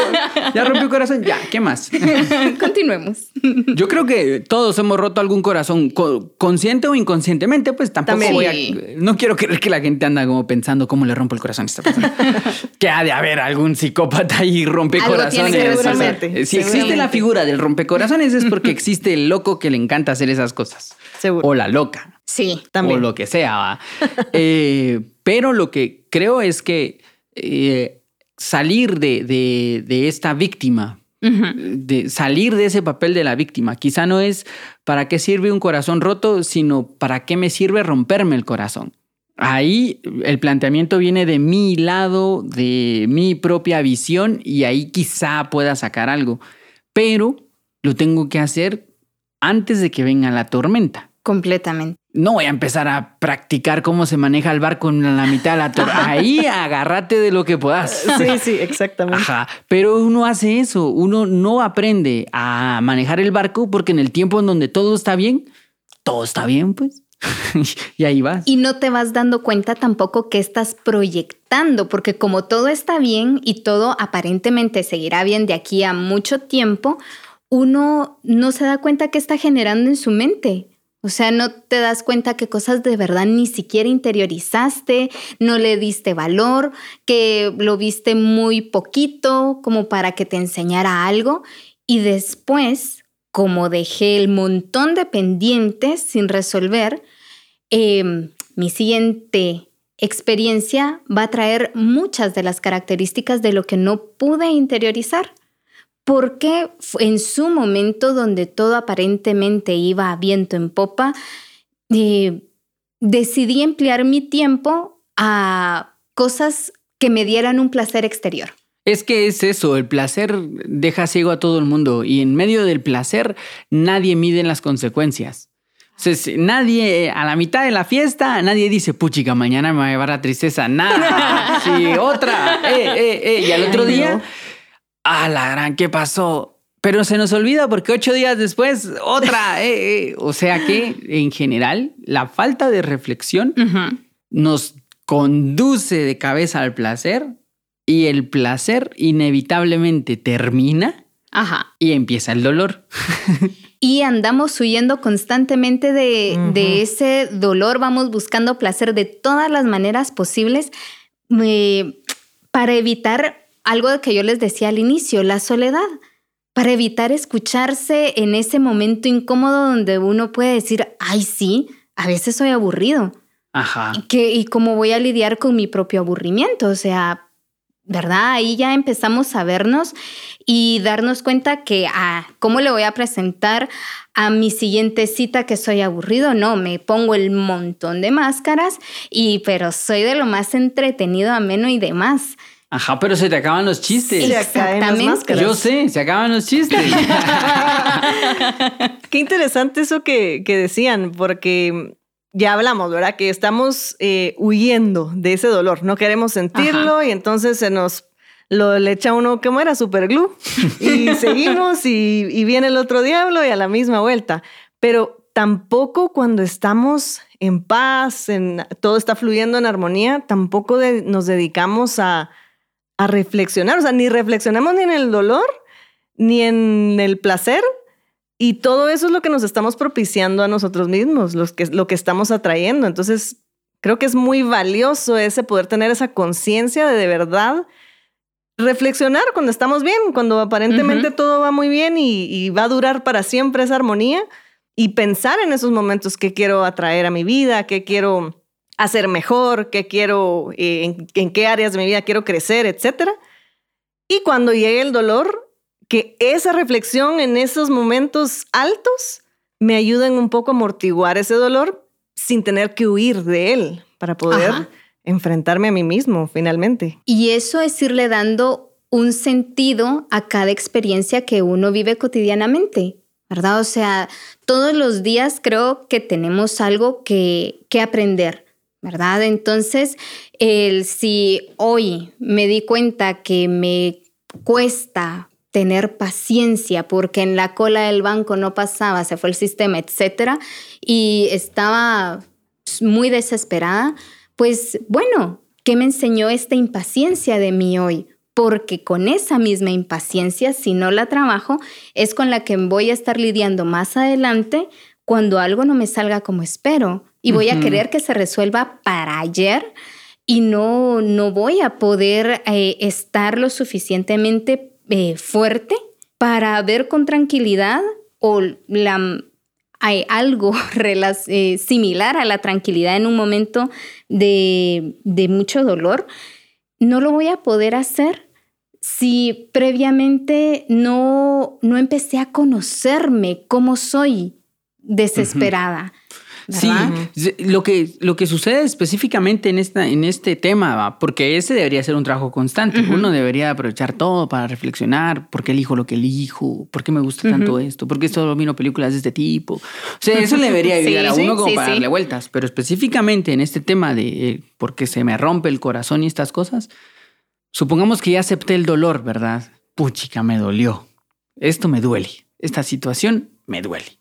[SPEAKER 2] ya rompió corazón, ya, ¿qué más?
[SPEAKER 3] Continuemos.
[SPEAKER 2] Yo creo que todos hemos roto algún corazón, consciente o inconscientemente, pues tampoco voy a... No quiero creer que la gente anda como pensando cómo le rompo el corazón a esta persona. que ha de haber algún psicópata ahí rompe corazones.
[SPEAKER 1] Seguramente.
[SPEAKER 2] si existe la figura del rompecorazones es porque existe el loco que le encanta hacer esas cosas.
[SPEAKER 1] Seguro.
[SPEAKER 2] O la loca.
[SPEAKER 3] Sí,
[SPEAKER 2] también. O lo que sea. Eh, pero lo que creo es que eh, salir de, esta víctima, de salir de ese papel de la víctima, quizá no es para qué sirve un corazón roto, sino para qué me sirve romperme el corazón. Ahí el planteamiento viene de mi lado, de mi propia visión, y ahí quizá pueda sacar algo. Pero lo tengo que hacer antes de que venga la tormenta.
[SPEAKER 3] Completamente.
[SPEAKER 2] No voy a empezar a practicar cómo se maneja el barco en la mitad de la tormenta. Ahí agárrate de lo que puedas.
[SPEAKER 1] Sí, sí, exactamente.
[SPEAKER 2] Ajá. Pero uno hace eso. Uno no aprende a manejar el barco porque en el tiempo en donde todo está bien, todo está bien, pues. y ahí vas.
[SPEAKER 3] Y no te vas dando cuenta tampoco que estás proyectando, porque como todo está bien y todo aparentemente seguirá bien de aquí a mucho tiempo, uno no se da cuenta que está generando en su mente. O sea, no te das cuenta que cosas de verdad ni siquiera interiorizaste, no le diste valor, que lo viste muy poquito como para que te enseñara algo. Y después, como dejé el montón de pendientes sin resolver, em, mi siguiente experiencia va a traer muchas de las características de lo que no pude interiorizar porque en su momento donde todo aparentemente iba a viento en popa, eh, decidí emplear mi tiempo a cosas que me dieran un placer exterior.
[SPEAKER 2] Es que es eso, el placer deja ciego a todo el mundo y en medio del placer nadie mide las consecuencias. nadie, a la mitad de la fiesta, nadie dice, puchica, mañana me va a llevar la tristeza. Nada. sí, otra. Eh, eh, eh. Y al otro día, ah, la gran, ¿qué pasó? Pero se nos olvida porque ocho días después, otra. Eh, eh. O sea que, en general, la falta de reflexión nos conduce de cabeza al placer y el placer inevitablemente termina
[SPEAKER 3] Ajá.
[SPEAKER 2] y empieza el dolor.
[SPEAKER 3] y andamos huyendo constantemente de, de, ese dolor, vamos buscando placer de todas las maneras posibles eh, para evitar algo que yo les decía al inicio, la soledad, para evitar escucharse en ese momento incómodo donde uno puede decir, ay, sí, a veces soy aburrido.
[SPEAKER 2] Ajá.
[SPEAKER 3] Y, que, y cómo voy a lidiar con mi propio aburrimiento, o sea, ¿verdad? Ahí ya empezamos a vernos y darnos cuenta que, ah, ¿cómo le voy a presentar a mi siguiente cita que soy aburrido? No, me pongo el montón de máscaras y, pero soy de lo más entretenido, ameno y demás.
[SPEAKER 2] Ajá, pero se te acaban los chistes.
[SPEAKER 3] Exactamente.
[SPEAKER 2] Yo sé, se acaban los chistes.
[SPEAKER 1] Qué interesante eso que, decían, porque ya hablamos, ¿verdad? Que estamos eh, huyendo de ese dolor, no queremos sentirlo y entonces se nos lo le echa uno, ¿cómo era? Superglue. Y seguimos y, y viene el otro diablo y a la misma vuelta. Pero tampoco cuando estamos en paz, en, todo está fluyendo en armonía, tampoco nos dedicamos a a reflexionar, o sea, ni reflexionamos ni en el dolor, ni en el placer, y todo eso es lo que nos estamos propiciando a nosotros mismos, los que, lo que estamos atrayendo. Entonces, creo que es muy valioso ese poder tener esa conciencia de de verdad reflexionar cuando estamos bien, cuando aparentemente todo va muy bien y, y, va a durar para siempre esa armonía y pensar en esos momentos que quiero atraer a mi vida, que quiero hacer mejor, qué quiero, eh, en, qué áreas de mi vida quiero crecer, etc. Y cuando llegue el dolor, que esa reflexión en esos momentos altos me ayuden un poco a amortiguar ese dolor sin tener que huir de él para poder enfrentarme a mí mismo finalmente.
[SPEAKER 3] Y eso es irle dando un sentido a cada experiencia que uno vive cotidianamente. ¿verdad? O sea, todos los días creo que tenemos algo que, que aprender. ¿Verdad? Entonces, el, si hoy me di cuenta que me cuesta tener paciencia porque en la cola del banco no pasaba, se fue el sistema, etcétera, y estaba muy desesperada, pues bueno, ¿qué me enseñó esta impaciencia de mí hoy? Porque con esa misma impaciencia, si no la trabajo, es con la que voy a estar lidiando más adelante cuando algo no me salga como espero y voy a querer que se resuelva para ayer y no, no voy a poder eh, estar lo suficientemente eh, fuerte para ver con tranquilidad o la, hay algo eh, similar a la tranquilidad en un momento de, de mucho dolor, no lo voy a poder hacer si previamente no, no empecé a conocerme cómo soy desesperada.
[SPEAKER 2] Sí, lo que, lo que sucede específicamente en, esta, en este tema, porque ese debería ser un trabajo constante. Uno debería aprovechar todo para reflexionar por qué elijo lo que elijo, por qué me gusta tanto esto, por qué solo miro películas de este tipo. O sea, eso le debería ayudar a uno como para darle vueltas. Pero específicamente en este tema de eh, por qué se me rompe el corazón y estas cosas, supongamos que ya acepté el dolor, ¿verdad? Puchica, me dolió. Esto me duele. Esta situación me duele.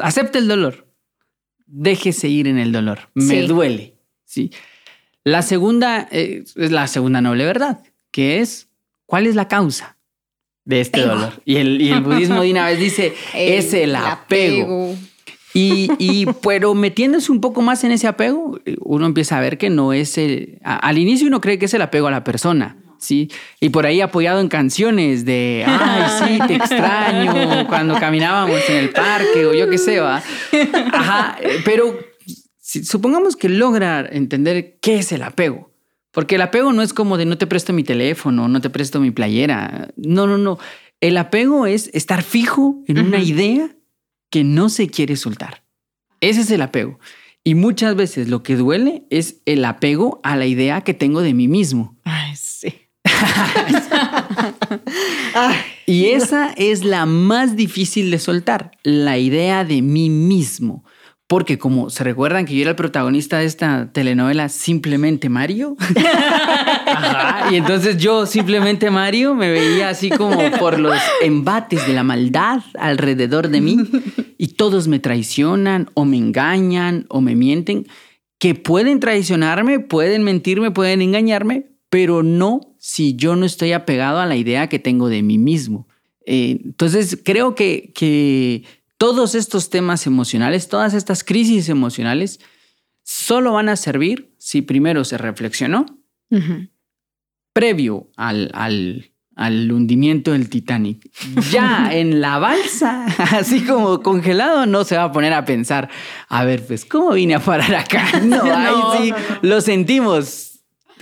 [SPEAKER 2] Acepte el dolor déjese ir en el dolor. Me duele. ¿sí? La segunda eh, es la segunda noble verdad, que es cuál es la causa de este dolor. Y el, y el, budismo de una vez dice, es el, apego. Y, y, pero metiéndose un poco más en ese apego, uno empieza a ver que no es el... al inicio uno cree que es el apego a la persona, ¿sí? Y por ahí apoyado en canciones de, ay, sí, te extraño, cuando caminábamos en el parque o yo qué sé, va. Ajá, pero supongamos que logra entender qué es el apego. Porque el apego no es como de no te presto mi teléfono, no te presto mi playera. No, no, no. El apego es estar fijo en una idea que no se quiere soltar. Ese es el apego. Y muchas veces lo que duele es el apego a la idea que tengo de mí mismo.
[SPEAKER 1] Ay, sí
[SPEAKER 2] y esa es la más difícil de soltar, la idea de mí mismo. Porque como se recuerdan que yo era el protagonista de esta telenovela Simplemente Mario. y entonces yo simplemente Mario me veía así como por los embates de la maldad alrededor de mí y todos me traicionan o me engañan o me mienten, que pueden traicionarme, pueden mentirme, pueden engañarme, pero no si yo no estoy apegado a la idea que tengo de mí mismo. Eh, entonces, creo que, que todos estos temas emocionales, todas estas crisis emocionales, solo van a servir si primero se reflexionó, previo al, al, al, hundimiento del Titanic. Ya en la balsa, así como congelado, no se va a poner a pensar, a ver, pues, ¿cómo vine a parar acá? No, ahí sí, lo sentimos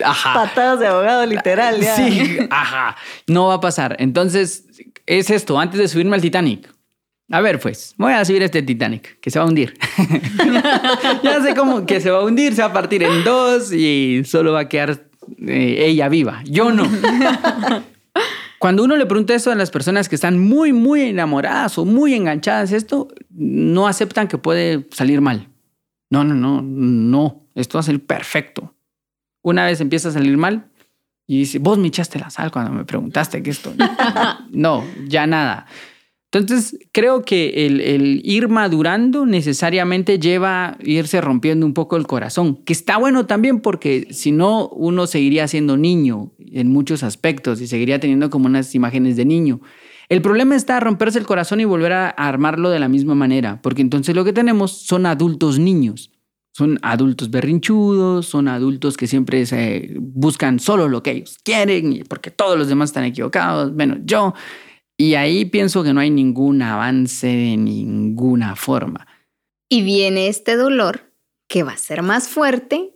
[SPEAKER 1] Ajá. Patadas de abogado, literal. Ya.
[SPEAKER 2] Sí, ajá. No va a pasar. Entonces, es esto, antes de subirme al Titanic. A ver, pues, voy a subir este Titanic, que se va a hundir. ya sé cómo que se va a hundir, se va a partir en dos y solo va a quedar eh, ella viva. Yo no. Cuando uno le pregunta eso a las personas que están muy, muy enamoradas o muy enganchadas, esto no aceptan que puede salir mal. No, no, no, no. Esto va a ser perfecto. Una vez empieza a salir mal y dice, vos me echaste la sal cuando me preguntaste que esto. no, ya nada. Entonces, creo que el, ir madurando necesariamente lleva a irse rompiendo un poco el corazón, que está bueno también porque si no, uno seguiría siendo niño en muchos aspectos y seguiría teniendo como unas imágenes de niño. El problema está romperse el corazón y volver a armarlo de la misma manera, porque entonces lo que tenemos son adultos niños. Son adultos berrinchudos, son adultos que siempre se buscan solo lo que ellos quieren, porque todos los demás están equivocados, menos yo. Y ahí pienso que no hay ningún avance de ninguna forma.
[SPEAKER 3] Y viene este dolor que va a ser más fuerte.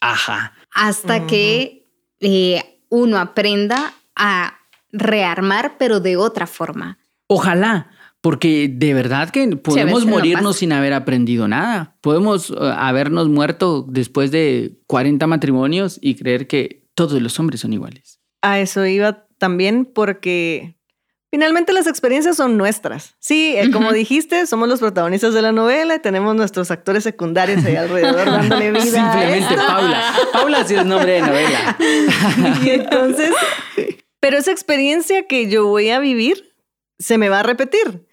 [SPEAKER 2] Ajá.
[SPEAKER 3] Hasta que eh, uno aprenda a rearmar, pero de otra forma.
[SPEAKER 2] Ojalá, porque de verdad que podemos morirnos sin haber aprendido nada. Podemos eh, habernos muerto después de 40 matrimonios y creer que todos los hombres son iguales.
[SPEAKER 1] A eso iba también porque finalmente las experiencias son nuestras. Sí, eh, como dijiste, somos los protagonistas de la novela y tenemos nuestros actores secundarios ahí alrededor dándole vida.
[SPEAKER 2] Simplemente Paula. Paula sí es nombre de novela.
[SPEAKER 1] y entonces, pero esa experiencia que yo voy a vivir se me va a repetir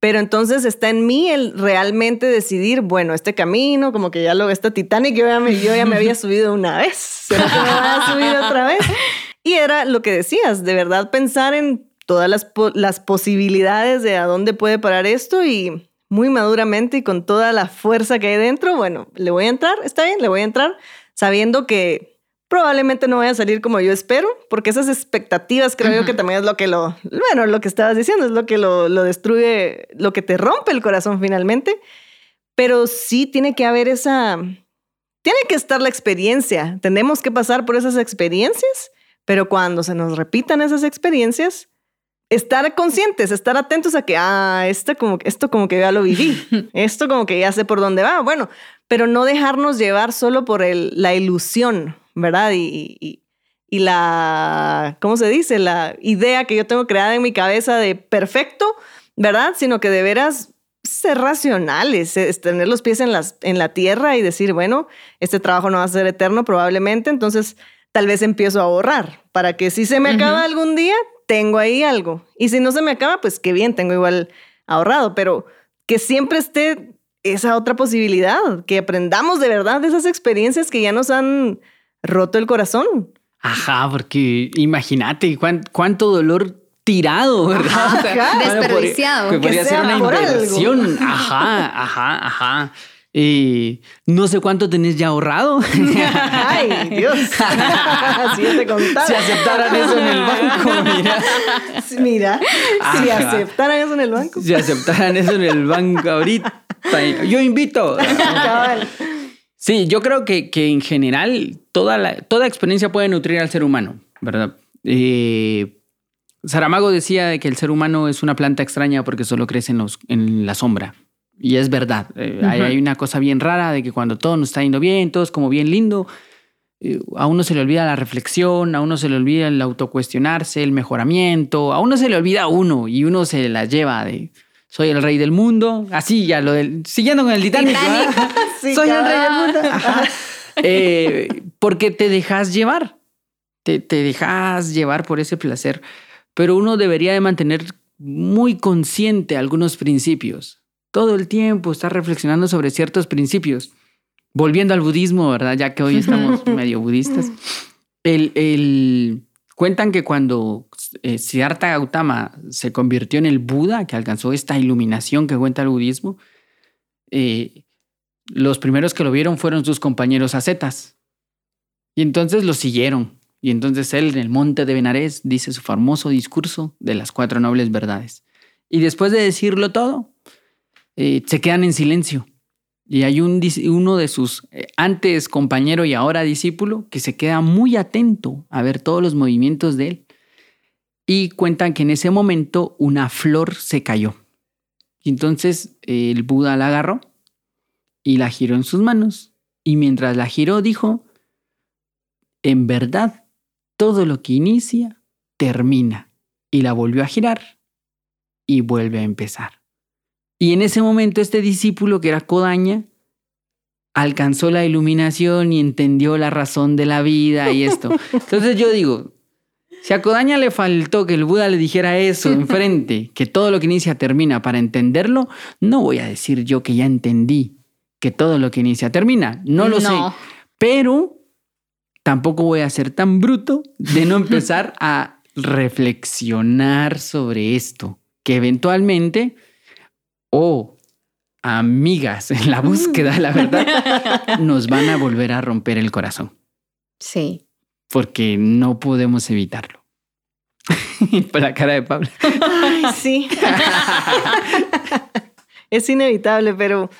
[SPEAKER 1] Pero entonces está en mí el realmente decidir, bueno, este camino, como que ya lo, esta Titanic, yo ya me, yo ya me había subido una vez, ¿será que me voy a subir otra vez? Y era lo que decías, de verdad pensar en todas las, las posibilidades de a dónde puede parar esto y muy maduramente y con toda la fuerza que hay dentro, bueno, le voy a entrar, está bien, le voy a entrar, sabiendo que probablemente no vaya a salir como yo espero, porque esas expectativas creo yo que también es lo que lo, bueno, lo que estabas diciendo, es lo que lo, lo destruye, lo que te rompe el corazón finalmente, pero sí tiene que haber esa, tiene que estar la experiencia, tenemos que pasar por esas experiencias, pero cuando se nos repitan esas experiencias, estar conscientes, estar atentos a que, ah, esto como, esto como que ya lo viví, esto como que ya sé por dónde va, bueno, pero no dejarnos llevar solo por el, la ilusión ¿verdad? Y, y, la, ¿cómo se dice? La idea que yo tengo creada en mi cabeza de perfecto, ¿verdad? Sino que de veras ser racionales, es tener los pies en, las, en la tierra y decir, bueno, este trabajo no va a ser eterno probablemente, entonces tal vez empiezo a ahorrar para que si se me acaba algún día, tengo ahí algo. Y si no se me acaba, pues qué bien, tengo igual ahorrado, pero que siempre esté esa otra posibilidad, que aprendamos de verdad de esas experiencias que ya nos han roto el corazón.
[SPEAKER 2] Ajá, porque imagínate cuánto dolor tirado, ¿verdad?
[SPEAKER 3] Ajá, desperdiciado.
[SPEAKER 2] Que podría ser una inversión. Ajá, ajá, ajá. Y no sé cuánto tenés ya ahorrado.
[SPEAKER 1] Ay, Dios. Así te contaba.
[SPEAKER 2] Si aceptaran eso en el banco, mira.
[SPEAKER 1] Mira, si aceptaran eso en el banco.
[SPEAKER 2] Si aceptaran eso en el banco ahorita. Yo invito. Sí, yo creo que, que en general toda, la, toda experiencia puede nutrir al ser humano, ¿verdad? Eh, Saramago decía de que el ser humano es una planta extraña porque solo crece en, los, en la sombra. Y es verdad. Eh, hay, una cosa bien rara de que cuando todo nos está yendo bien, todo es como bien lindo, eh, a uno se le olvida la reflexión, a uno se le olvida el autocuestionarse, el mejoramiento, a uno se le olvida a uno y uno se la lleva de soy el rey del mundo, así ya lo del, siguiendo con el Titanic, soy el rey del mundo. Eh, porque te dejas llevar, te, te dejas llevar por ese placer, pero uno debería de mantener muy consciente algunos principios. Todo el tiempo estar reflexionando sobre ciertos principios. Volviendo al budismo, ¿verdad? Ya que hoy estamos medio budistas. El, el, cuentan que cuando eh, Siddhartha Gautama se convirtió en el Buda, que alcanzó esta iluminación que cuenta el budismo, eh, los primeros que lo vieron fueron sus compañeros ascetas. Y entonces lo siguieron. Y entonces él en el monte de Benares dice su famoso discurso de las cuatro nobles verdades. Y después de decirlo todo, eh, se quedan en silencio. Y hay un, uno de sus antes compañero y ahora discípulo que se queda muy atento a ver todos los movimientos de él y cuentan que en ese momento una flor se cayó. Y entonces el Buda la agarró y la giró en sus manos. Y mientras la giró dijo, en verdad, todo lo que inicia, termina. Y la volvió a girar y vuelve a empezar. Y en ese momento este discípulo, que era Kodaña, alcanzó la iluminación y entendió la razón de la vida y esto. Entonces yo digo, si a Kodaña le faltó que el Buda le dijera eso enfrente, que todo lo que inicia termina para entenderlo, no voy a decir yo que ya entendí que todo lo que inicia termina. No lo sé. Pero tampoco voy a ser tan bruto de no empezar a reflexionar sobre esto, que eventualmente, o amigas en la búsqueda de la verdad, nos van a volver a romper el corazón.
[SPEAKER 3] Sí
[SPEAKER 2] porque no podemos evitarlo. Por la cara de Pablo.
[SPEAKER 1] Ay, sí. es inevitable, pero,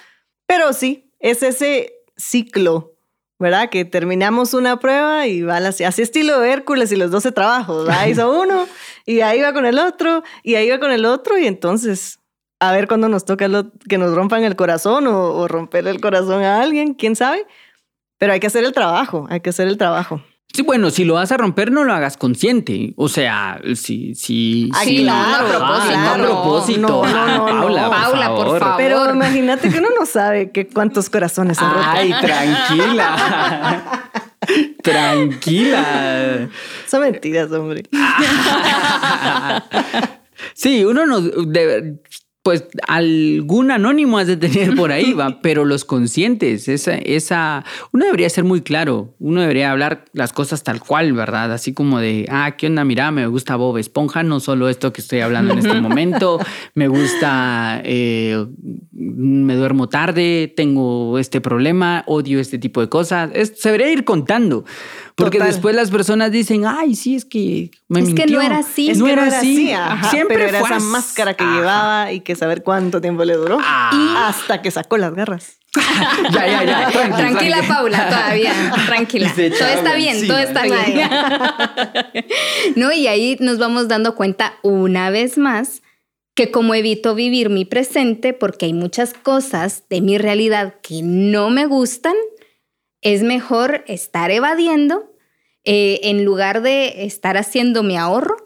[SPEAKER 1] pero sí, es ese ciclo, ¿verdad? Que terminamos una prueba y va así, así estilo de Hércules y los 12 trabajos. Ahí hizo uno y ahí va con el otro y ahí va con el otro y entonces a ver cuándo nos toca que nos rompan el corazón o, o romper el corazón a alguien, quién sabe. Pero hay que hacer el trabajo, hay que hacer el trabajo.
[SPEAKER 2] Sí, bueno, si lo vas a romper, no lo hagas consciente. O sea, si, si,
[SPEAKER 1] ah, sí, claro,
[SPEAKER 2] no, a propósito. No,
[SPEAKER 1] no, no,
[SPEAKER 2] Paula,
[SPEAKER 3] Paula, por favor.
[SPEAKER 1] Pero imagínate que uno no sabe que cuántos corazones han roto.
[SPEAKER 2] Ay, tranquila. tranquila.
[SPEAKER 1] Son mentiras, hombre.
[SPEAKER 2] sí, uno no pues algún anónimo has de tener por ahí, va, pero los conscientes, esa, esa, uno debería ser muy claro, uno debería hablar las cosas tal cual, ¿verdad? Así como de, ah, ¿qué onda? Mira, me gusta Bob Esponja, no solo esto que estoy hablando en este momento, me gusta, eh, me duermo tarde, tengo este problema, odio este tipo de cosas, se debería ir contando, porque después las personas dicen, ay, sí, es que me
[SPEAKER 3] Es que no era así.
[SPEAKER 1] Es
[SPEAKER 2] no
[SPEAKER 1] que
[SPEAKER 2] era así.
[SPEAKER 1] Siempre
[SPEAKER 2] Pero
[SPEAKER 1] era
[SPEAKER 2] fue
[SPEAKER 1] esa
[SPEAKER 2] así.
[SPEAKER 1] máscara que
[SPEAKER 2] Ajá.
[SPEAKER 1] llevaba y que saber cuánto tiempo le duró.
[SPEAKER 2] Ah.
[SPEAKER 1] Hasta que sacó las garras.
[SPEAKER 2] ya, ya, ya. tranqui,
[SPEAKER 3] Tranquila,
[SPEAKER 2] tranqui.
[SPEAKER 3] Paula, todavía. Tranquila. Todo está bien,
[SPEAKER 2] encima.
[SPEAKER 3] todo está bien. no, y ahí nos vamos dando cuenta una vez más que como evito vivir mi presente porque hay muchas cosas de mi realidad que no me gustan, es mejor estar evadiendo eh, en lugar de estar haciendo mi ahorro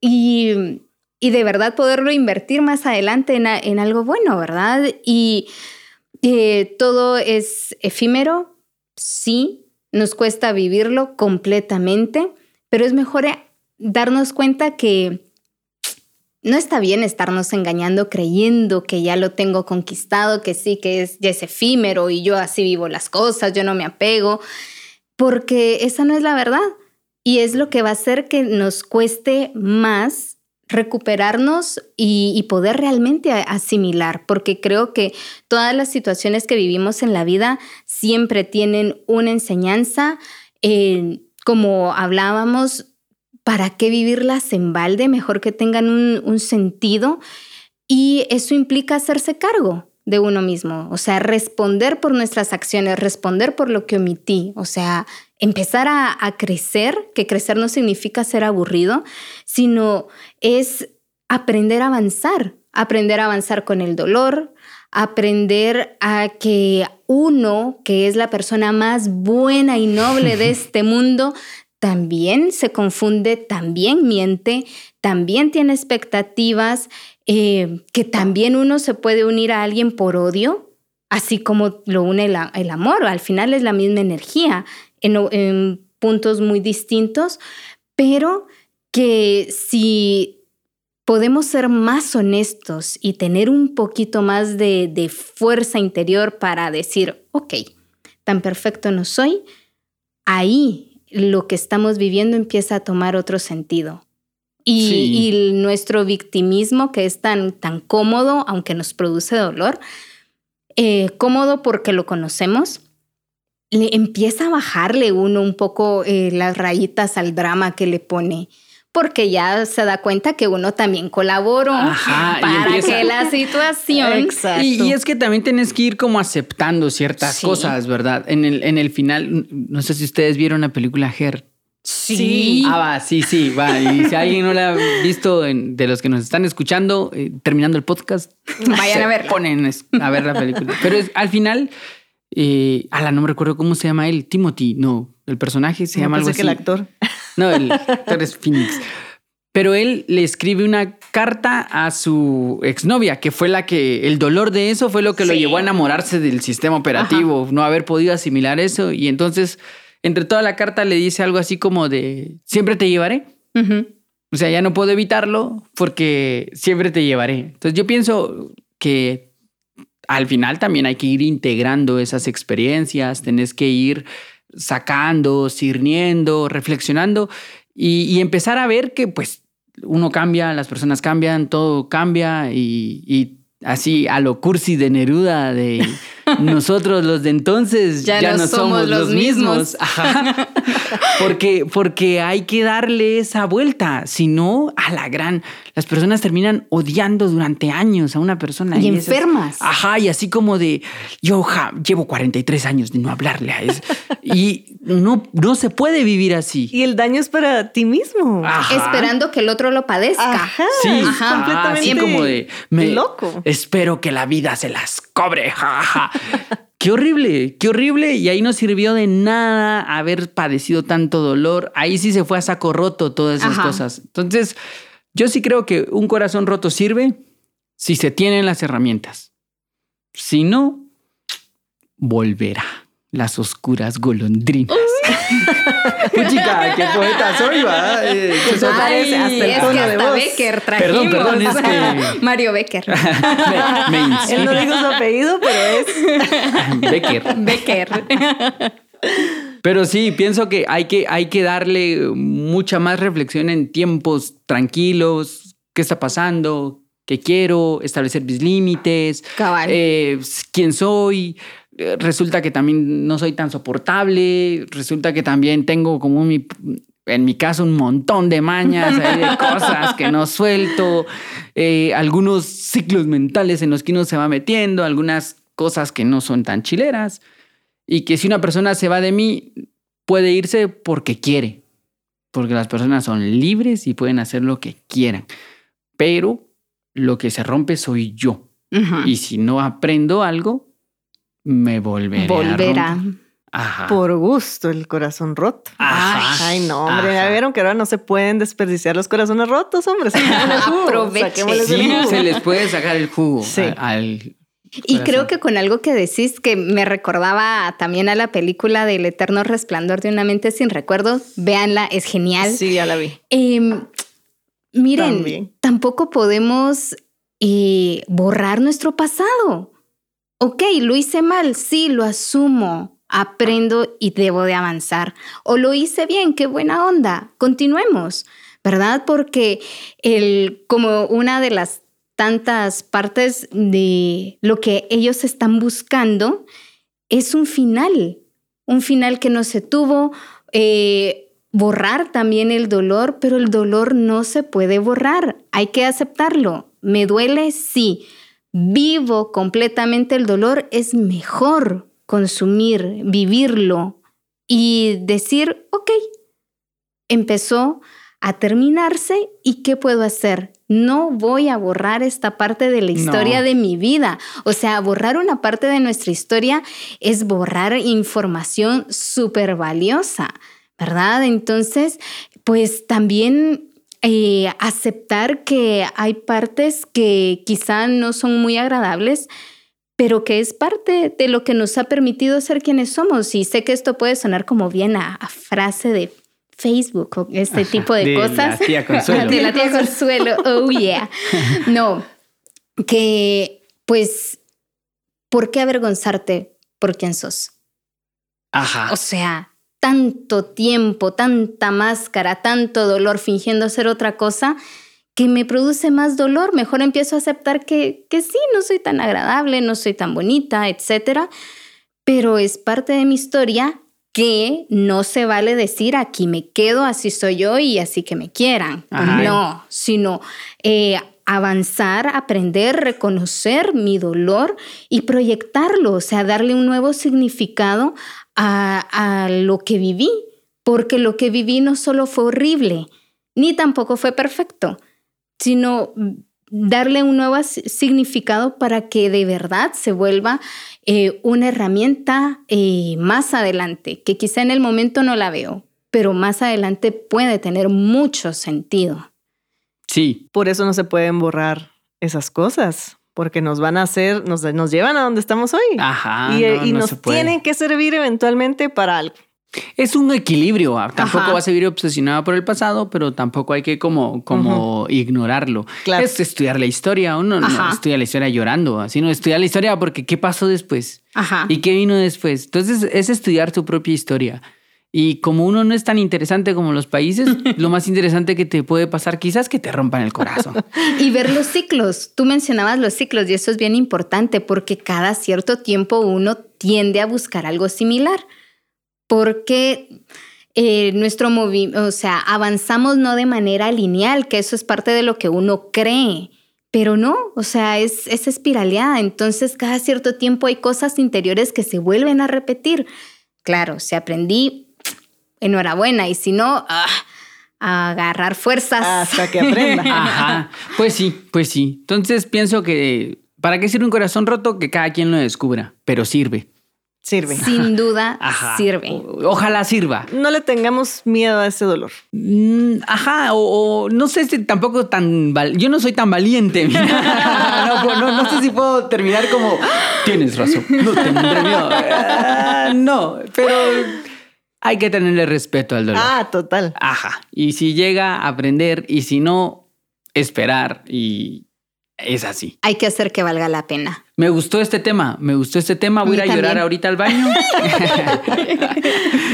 [SPEAKER 3] y, y de verdad poderlo invertir más adelante en, en algo bueno, ¿verdad? Y eh, todo es efímero, sí, nos cuesta vivirlo completamente, pero es mejor eh, darnos cuenta que no está bien estarnos engañando creyendo que ya lo tengo conquistado, que sí, que es, ya es efímero y yo así vivo las cosas, yo no me apego, porque esa no es la verdad. Y es lo que va a hacer que nos cueste más recuperarnos y, poder realmente asimilar, porque creo que todas las situaciones que vivimos en la vida siempre tienen una enseñanza, eh, como hablábamos, ¿para qué vivirlas en balde? Mejor que tengan un, un sentido. Y eso implica hacerse cargo de uno mismo, o sea, responder por nuestras acciones, responder por lo que omití, o sea, empezar a, a crecer, que crecer no significa ser aburrido, sino es aprender a avanzar, aprender a avanzar con el dolor, aprender a que uno, que es la persona más buena y noble de este mundo, también se confunde, también miente, también tiene expectativas, eh, que también uno se puede unir a alguien por odio, así como lo une el, amor. Al final es la misma energía en puntos muy distintos, pero que si podemos ser más honestos y tener un poquito más de, de fuerza interior para decir, ok, tan perfecto no soy, ahí lo que estamos viviendo empieza a tomar otro sentido. Y,
[SPEAKER 2] Sí.
[SPEAKER 3] y nuestro victimismo, que es tan, tan cómodo, aunque nos produce dolor, eh, cómodo porque lo conocemos, le empieza a bajarle uno un poco eh, las rayitas al drama que le pone. Porque ya se da cuenta que uno también colaboró
[SPEAKER 2] Ajá,
[SPEAKER 3] para que la situación
[SPEAKER 1] Exacto.
[SPEAKER 2] Y, y es que también tienes que ir como aceptando ciertas
[SPEAKER 3] Sí.
[SPEAKER 2] cosas, ¿verdad? En el, en el final, no sé si ustedes vieron la película Her.
[SPEAKER 3] Sí.
[SPEAKER 2] Ah, va, sí, sí, va. Y si alguien no la ha visto en- de los que nos están escuchando, eh, terminando el podcast,
[SPEAKER 3] Vayan
[SPEAKER 2] se
[SPEAKER 3] a verla.
[SPEAKER 2] Ponen a ver la película. Pero es- al final, eh, ala, no me recuerdo cómo se llama él, Timothy, no, el personaje se
[SPEAKER 1] No
[SPEAKER 2] llama algo así.
[SPEAKER 1] que el actor.
[SPEAKER 2] No, el actor es Phoenix. Pero él le escribe una carta a su exnovia, que fue la que el dolor de eso fue lo que lo llevó a enamorarse del sistema operativo, no haber podido asimilar eso. Y entonces, entre toda la carta le dice algo así como de, siempre te llevaré. O sea, ya no puedo evitarlo porque siempre te llevaré. Entonces yo pienso que al final también hay que ir integrando esas experiencias, tenés que ir sacando, sirniendo, reflexionando y, empezar a ver que pues uno cambia, las personas cambian, todo cambia y, y así a lo cursi de Neruda de nosotros los de entonces ya, no, somos, los mismos. Ajá. Porque, porque hay que darle esa vuelta. Si no, a la gran, las personas terminan odiando durante años a una persona.
[SPEAKER 3] Y enfermas.
[SPEAKER 2] Ajá, y así como de, yo ja, llevo 43 años de no hablarle a eso. y no, no se puede vivir así.
[SPEAKER 1] Y el daño es para ti mismo.
[SPEAKER 2] Ajá.
[SPEAKER 3] Esperando que el otro lo padezca.
[SPEAKER 1] Ajá.
[SPEAKER 2] Sí, ajá,
[SPEAKER 1] completamente
[SPEAKER 2] así como de me-
[SPEAKER 1] loco.
[SPEAKER 2] Espero que la vida se las cobre. ja, ja. qué horrible, qué horrible. Y ahí no sirvió de nada haber padecido tanto dolor. Ahí sí se fue a saco roto todas esas
[SPEAKER 3] Ajá.
[SPEAKER 2] cosas. Entonces, yo sí creo que un corazón roto sirve si se tienen las herramientas. Si no, volverá. las oscuras golondrinas. Chica, qué poeta soy, va.
[SPEAKER 3] Eh, Ay, hasta el es que hasta Becker trajimos. Perdón, perdón, es que... Mario Becker.
[SPEAKER 1] me, me Él no dijo su apellido, pero es...
[SPEAKER 2] Becker.
[SPEAKER 3] Becker.
[SPEAKER 2] Pero sí, pienso que hay, que hay que darle mucha más reflexión en tiempos tranquilos. ¿Qué está pasando? ¿Qué quiero? Establecer mis límites. Eh, ¿Quién soy? Eh, resulta que también no soy tan soportable, resulta que también tengo como mi, en mi caso un montón de mañas, de cosas que no suelto, eh, algunos ciclos mentales en los que uno se va metiendo, algunas cosas que no son tan chileras y que si una persona se va de mí puede irse porque quiere, porque las personas son libres y pueden hacer lo que quieran, pero lo que se rompe soy yo. Y si no aprendo algo, me volveré
[SPEAKER 3] Volverá.
[SPEAKER 1] Ajá. Por gusto, el corazón roto. Ay, no, hombre. Ya vieron que ahora no se pueden desperdiciar los corazones rotos, hombre.
[SPEAKER 3] Aprovechen.
[SPEAKER 2] Sí, se les puede sacar el jugo sí. al,
[SPEAKER 3] y creo que con algo que decís que me recordaba también a la película del eterno resplandor de una mente sin recuerdos, véanla, es genial.
[SPEAKER 1] Sí, ya la vi.
[SPEAKER 3] Em, miren, tampoco podemos eh, borrar nuestro pasado ok, lo hice mal, sí, lo asumo, aprendo y debo de avanzar. O lo hice bien, qué buena onda, continuemos, ¿verdad? Porque el, como una de las tantas partes de lo que ellos están buscando es un final, un final que no se tuvo, eh, borrar también el dolor, pero el dolor no se puede borrar, hay que aceptarlo. ¿Me duele? Sí vivo completamente el dolor, es mejor consumir, vivirlo y decir, ok, empezó a terminarse y ¿qué puedo hacer? No voy a borrar esta parte de la historia de mi vida. O sea, borrar una parte de nuestra historia es borrar información súper valiosa, ¿verdad? Entonces, pues también eh, aceptar que hay partes que quizá no son muy agradables, pero que es parte de lo que nos ha permitido ser quienes somos. Y sé que esto puede sonar como bien a, frase de Facebook o este tipo de, cosas.
[SPEAKER 2] La tía Consuelo.
[SPEAKER 3] De la tía Consuelo, oh yeah. No, que pues, ¿por qué avergonzarte por quién sos?
[SPEAKER 2] Ajá.
[SPEAKER 3] O sea, tanto tiempo, tanta máscara, tanto dolor fingiendo ser otra cosa, que me produce más dolor. Mejor empiezo a aceptar que, que sí, no soy tan agradable, no soy tan bonita, etc. Pero es parte de mi historia que no se vale decir aquí me quedo, así soy yo y así que me quieran. No, sino eh, avanzar, aprender, reconocer mi dolor y proyectarlo, o sea, darle un nuevo significado a, lo que viví, porque lo que viví no solo fue horrible, ni tampoco fue perfecto, sino darle un nuevo significado para que de verdad se vuelva eh, una herramienta eh, más adelante, que quizá en el momento no la veo, pero más adelante puede tener mucho sentido.
[SPEAKER 2] Sí.
[SPEAKER 1] Por eso no se pueden borrar esas cosas, porque nos van a hacer, nos, nos llevan a donde estamos hoy.
[SPEAKER 2] Ajá.
[SPEAKER 1] Y, nos tienen que servir eventualmente para algo.
[SPEAKER 2] Es un equilibrio. Ah, tampoco va a seguir obsesionado por el pasado, pero tampoco hay que como, como ignorarlo. Claro. Es estudiar la historia. Uno no estudia la historia llorando, así no estudia la historia porque ¿qué pasó después?
[SPEAKER 3] Ajá.
[SPEAKER 2] ¿Y qué vino después? Entonces es estudiar tu propia historia. Y como uno no es tan interesante como los países, lo más interesante que te puede pasar quizás que te rompan el corazón.
[SPEAKER 3] y ver los ciclos. Tú mencionabas los ciclos y eso es bien importante porque cada cierto tiempo uno tiende a buscar algo similar. Porque eh, nuestro movimiento, o sea, avanzamos no de manera lineal, que eso es parte de lo que uno cree. Pero no, o sea, es, es espiraleada. Entonces, cada cierto tiempo hay cosas interiores que se vuelven a repetir. Claro, si aprendí enhorabuena. Y si no, ah, agarrar fuerzas.
[SPEAKER 1] Hasta que aprenda.
[SPEAKER 2] Ajá. Pues sí, pues sí. Entonces pienso que, ¿para qué sirve un corazón roto? Que cada quien lo descubra, pero sirve.
[SPEAKER 1] Sirve.
[SPEAKER 3] Sin duda
[SPEAKER 2] Ajá.
[SPEAKER 3] sirve.
[SPEAKER 2] O- Ojalá sirva.
[SPEAKER 1] No le tengamos miedo a ese dolor.
[SPEAKER 2] Mm, Ajá, o, o no sé si tampoco tan... val- Yo no soy tan valiente. No, pues, no- no sé si puedo terminar como... Tienes razón, no tendré miedo. Ah, no, pero hay que tenerle respeto al dolor.
[SPEAKER 1] Ah, total.
[SPEAKER 2] Ajá. Y si llega a aprender y si no, esperar y es así.
[SPEAKER 3] Hay que hacer que valga la pena.
[SPEAKER 2] Me gustó este tema, me gustó este tema. Voy a ir a llorar ahorita al baño.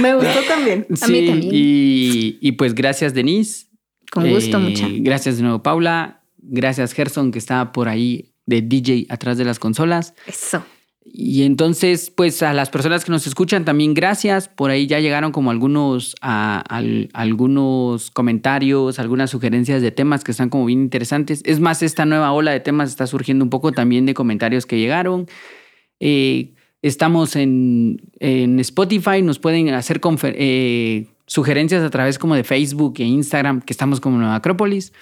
[SPEAKER 1] Me gustó también.
[SPEAKER 3] A mí
[SPEAKER 2] sí,
[SPEAKER 3] también.
[SPEAKER 2] Y, y pues gracias, Denise.
[SPEAKER 3] Con gusto,
[SPEAKER 2] Eh,
[SPEAKER 3] mucha.
[SPEAKER 2] Gracias de nuevo, Paula. Gracias, Gerson, que está por ahí de DJ atrás de las consolas.
[SPEAKER 3] Eso.
[SPEAKER 2] Y entonces, pues a las personas que nos escuchan también gracias. Por ahí ya llegaron como algunos, algunos comentarios, algunas sugerencias de temas que están como bien interesantes. Es más, esta nueva ola de temas está surgiendo un poco también de comentarios que llegaron. Eh, estamos en, en Spotify, nos pueden hacer eh, sugerencias a través como de Facebook e Instagram, que estamos como Nueva Acrópolis.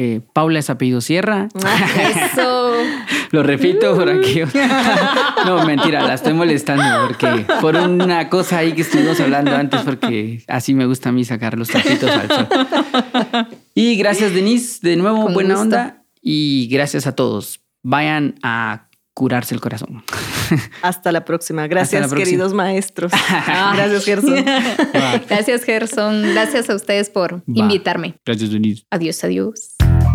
[SPEAKER 2] Eh, Paula es apellido Sierra.
[SPEAKER 3] Eso.
[SPEAKER 2] Lo repito por aquí. No, mentira, la estoy molestando porque por una cosa ahí que estuvimos hablando antes, porque así me gusta a mí sacar los tapitos al sol. Y gracias, Denise, de nuevo,
[SPEAKER 3] Con
[SPEAKER 2] buena
[SPEAKER 3] gusto.
[SPEAKER 2] onda. Y gracias a todos. Vayan a curarse el corazón.
[SPEAKER 1] Hasta la próxima. Gracias,
[SPEAKER 2] próxima.
[SPEAKER 1] queridos maestros. Gracias, Gerson.
[SPEAKER 3] Gracias, Gerson. Gracias a ustedes por
[SPEAKER 2] Va.
[SPEAKER 3] invitarme.
[SPEAKER 2] Gracias, Denise.
[SPEAKER 3] Adiós, adiós.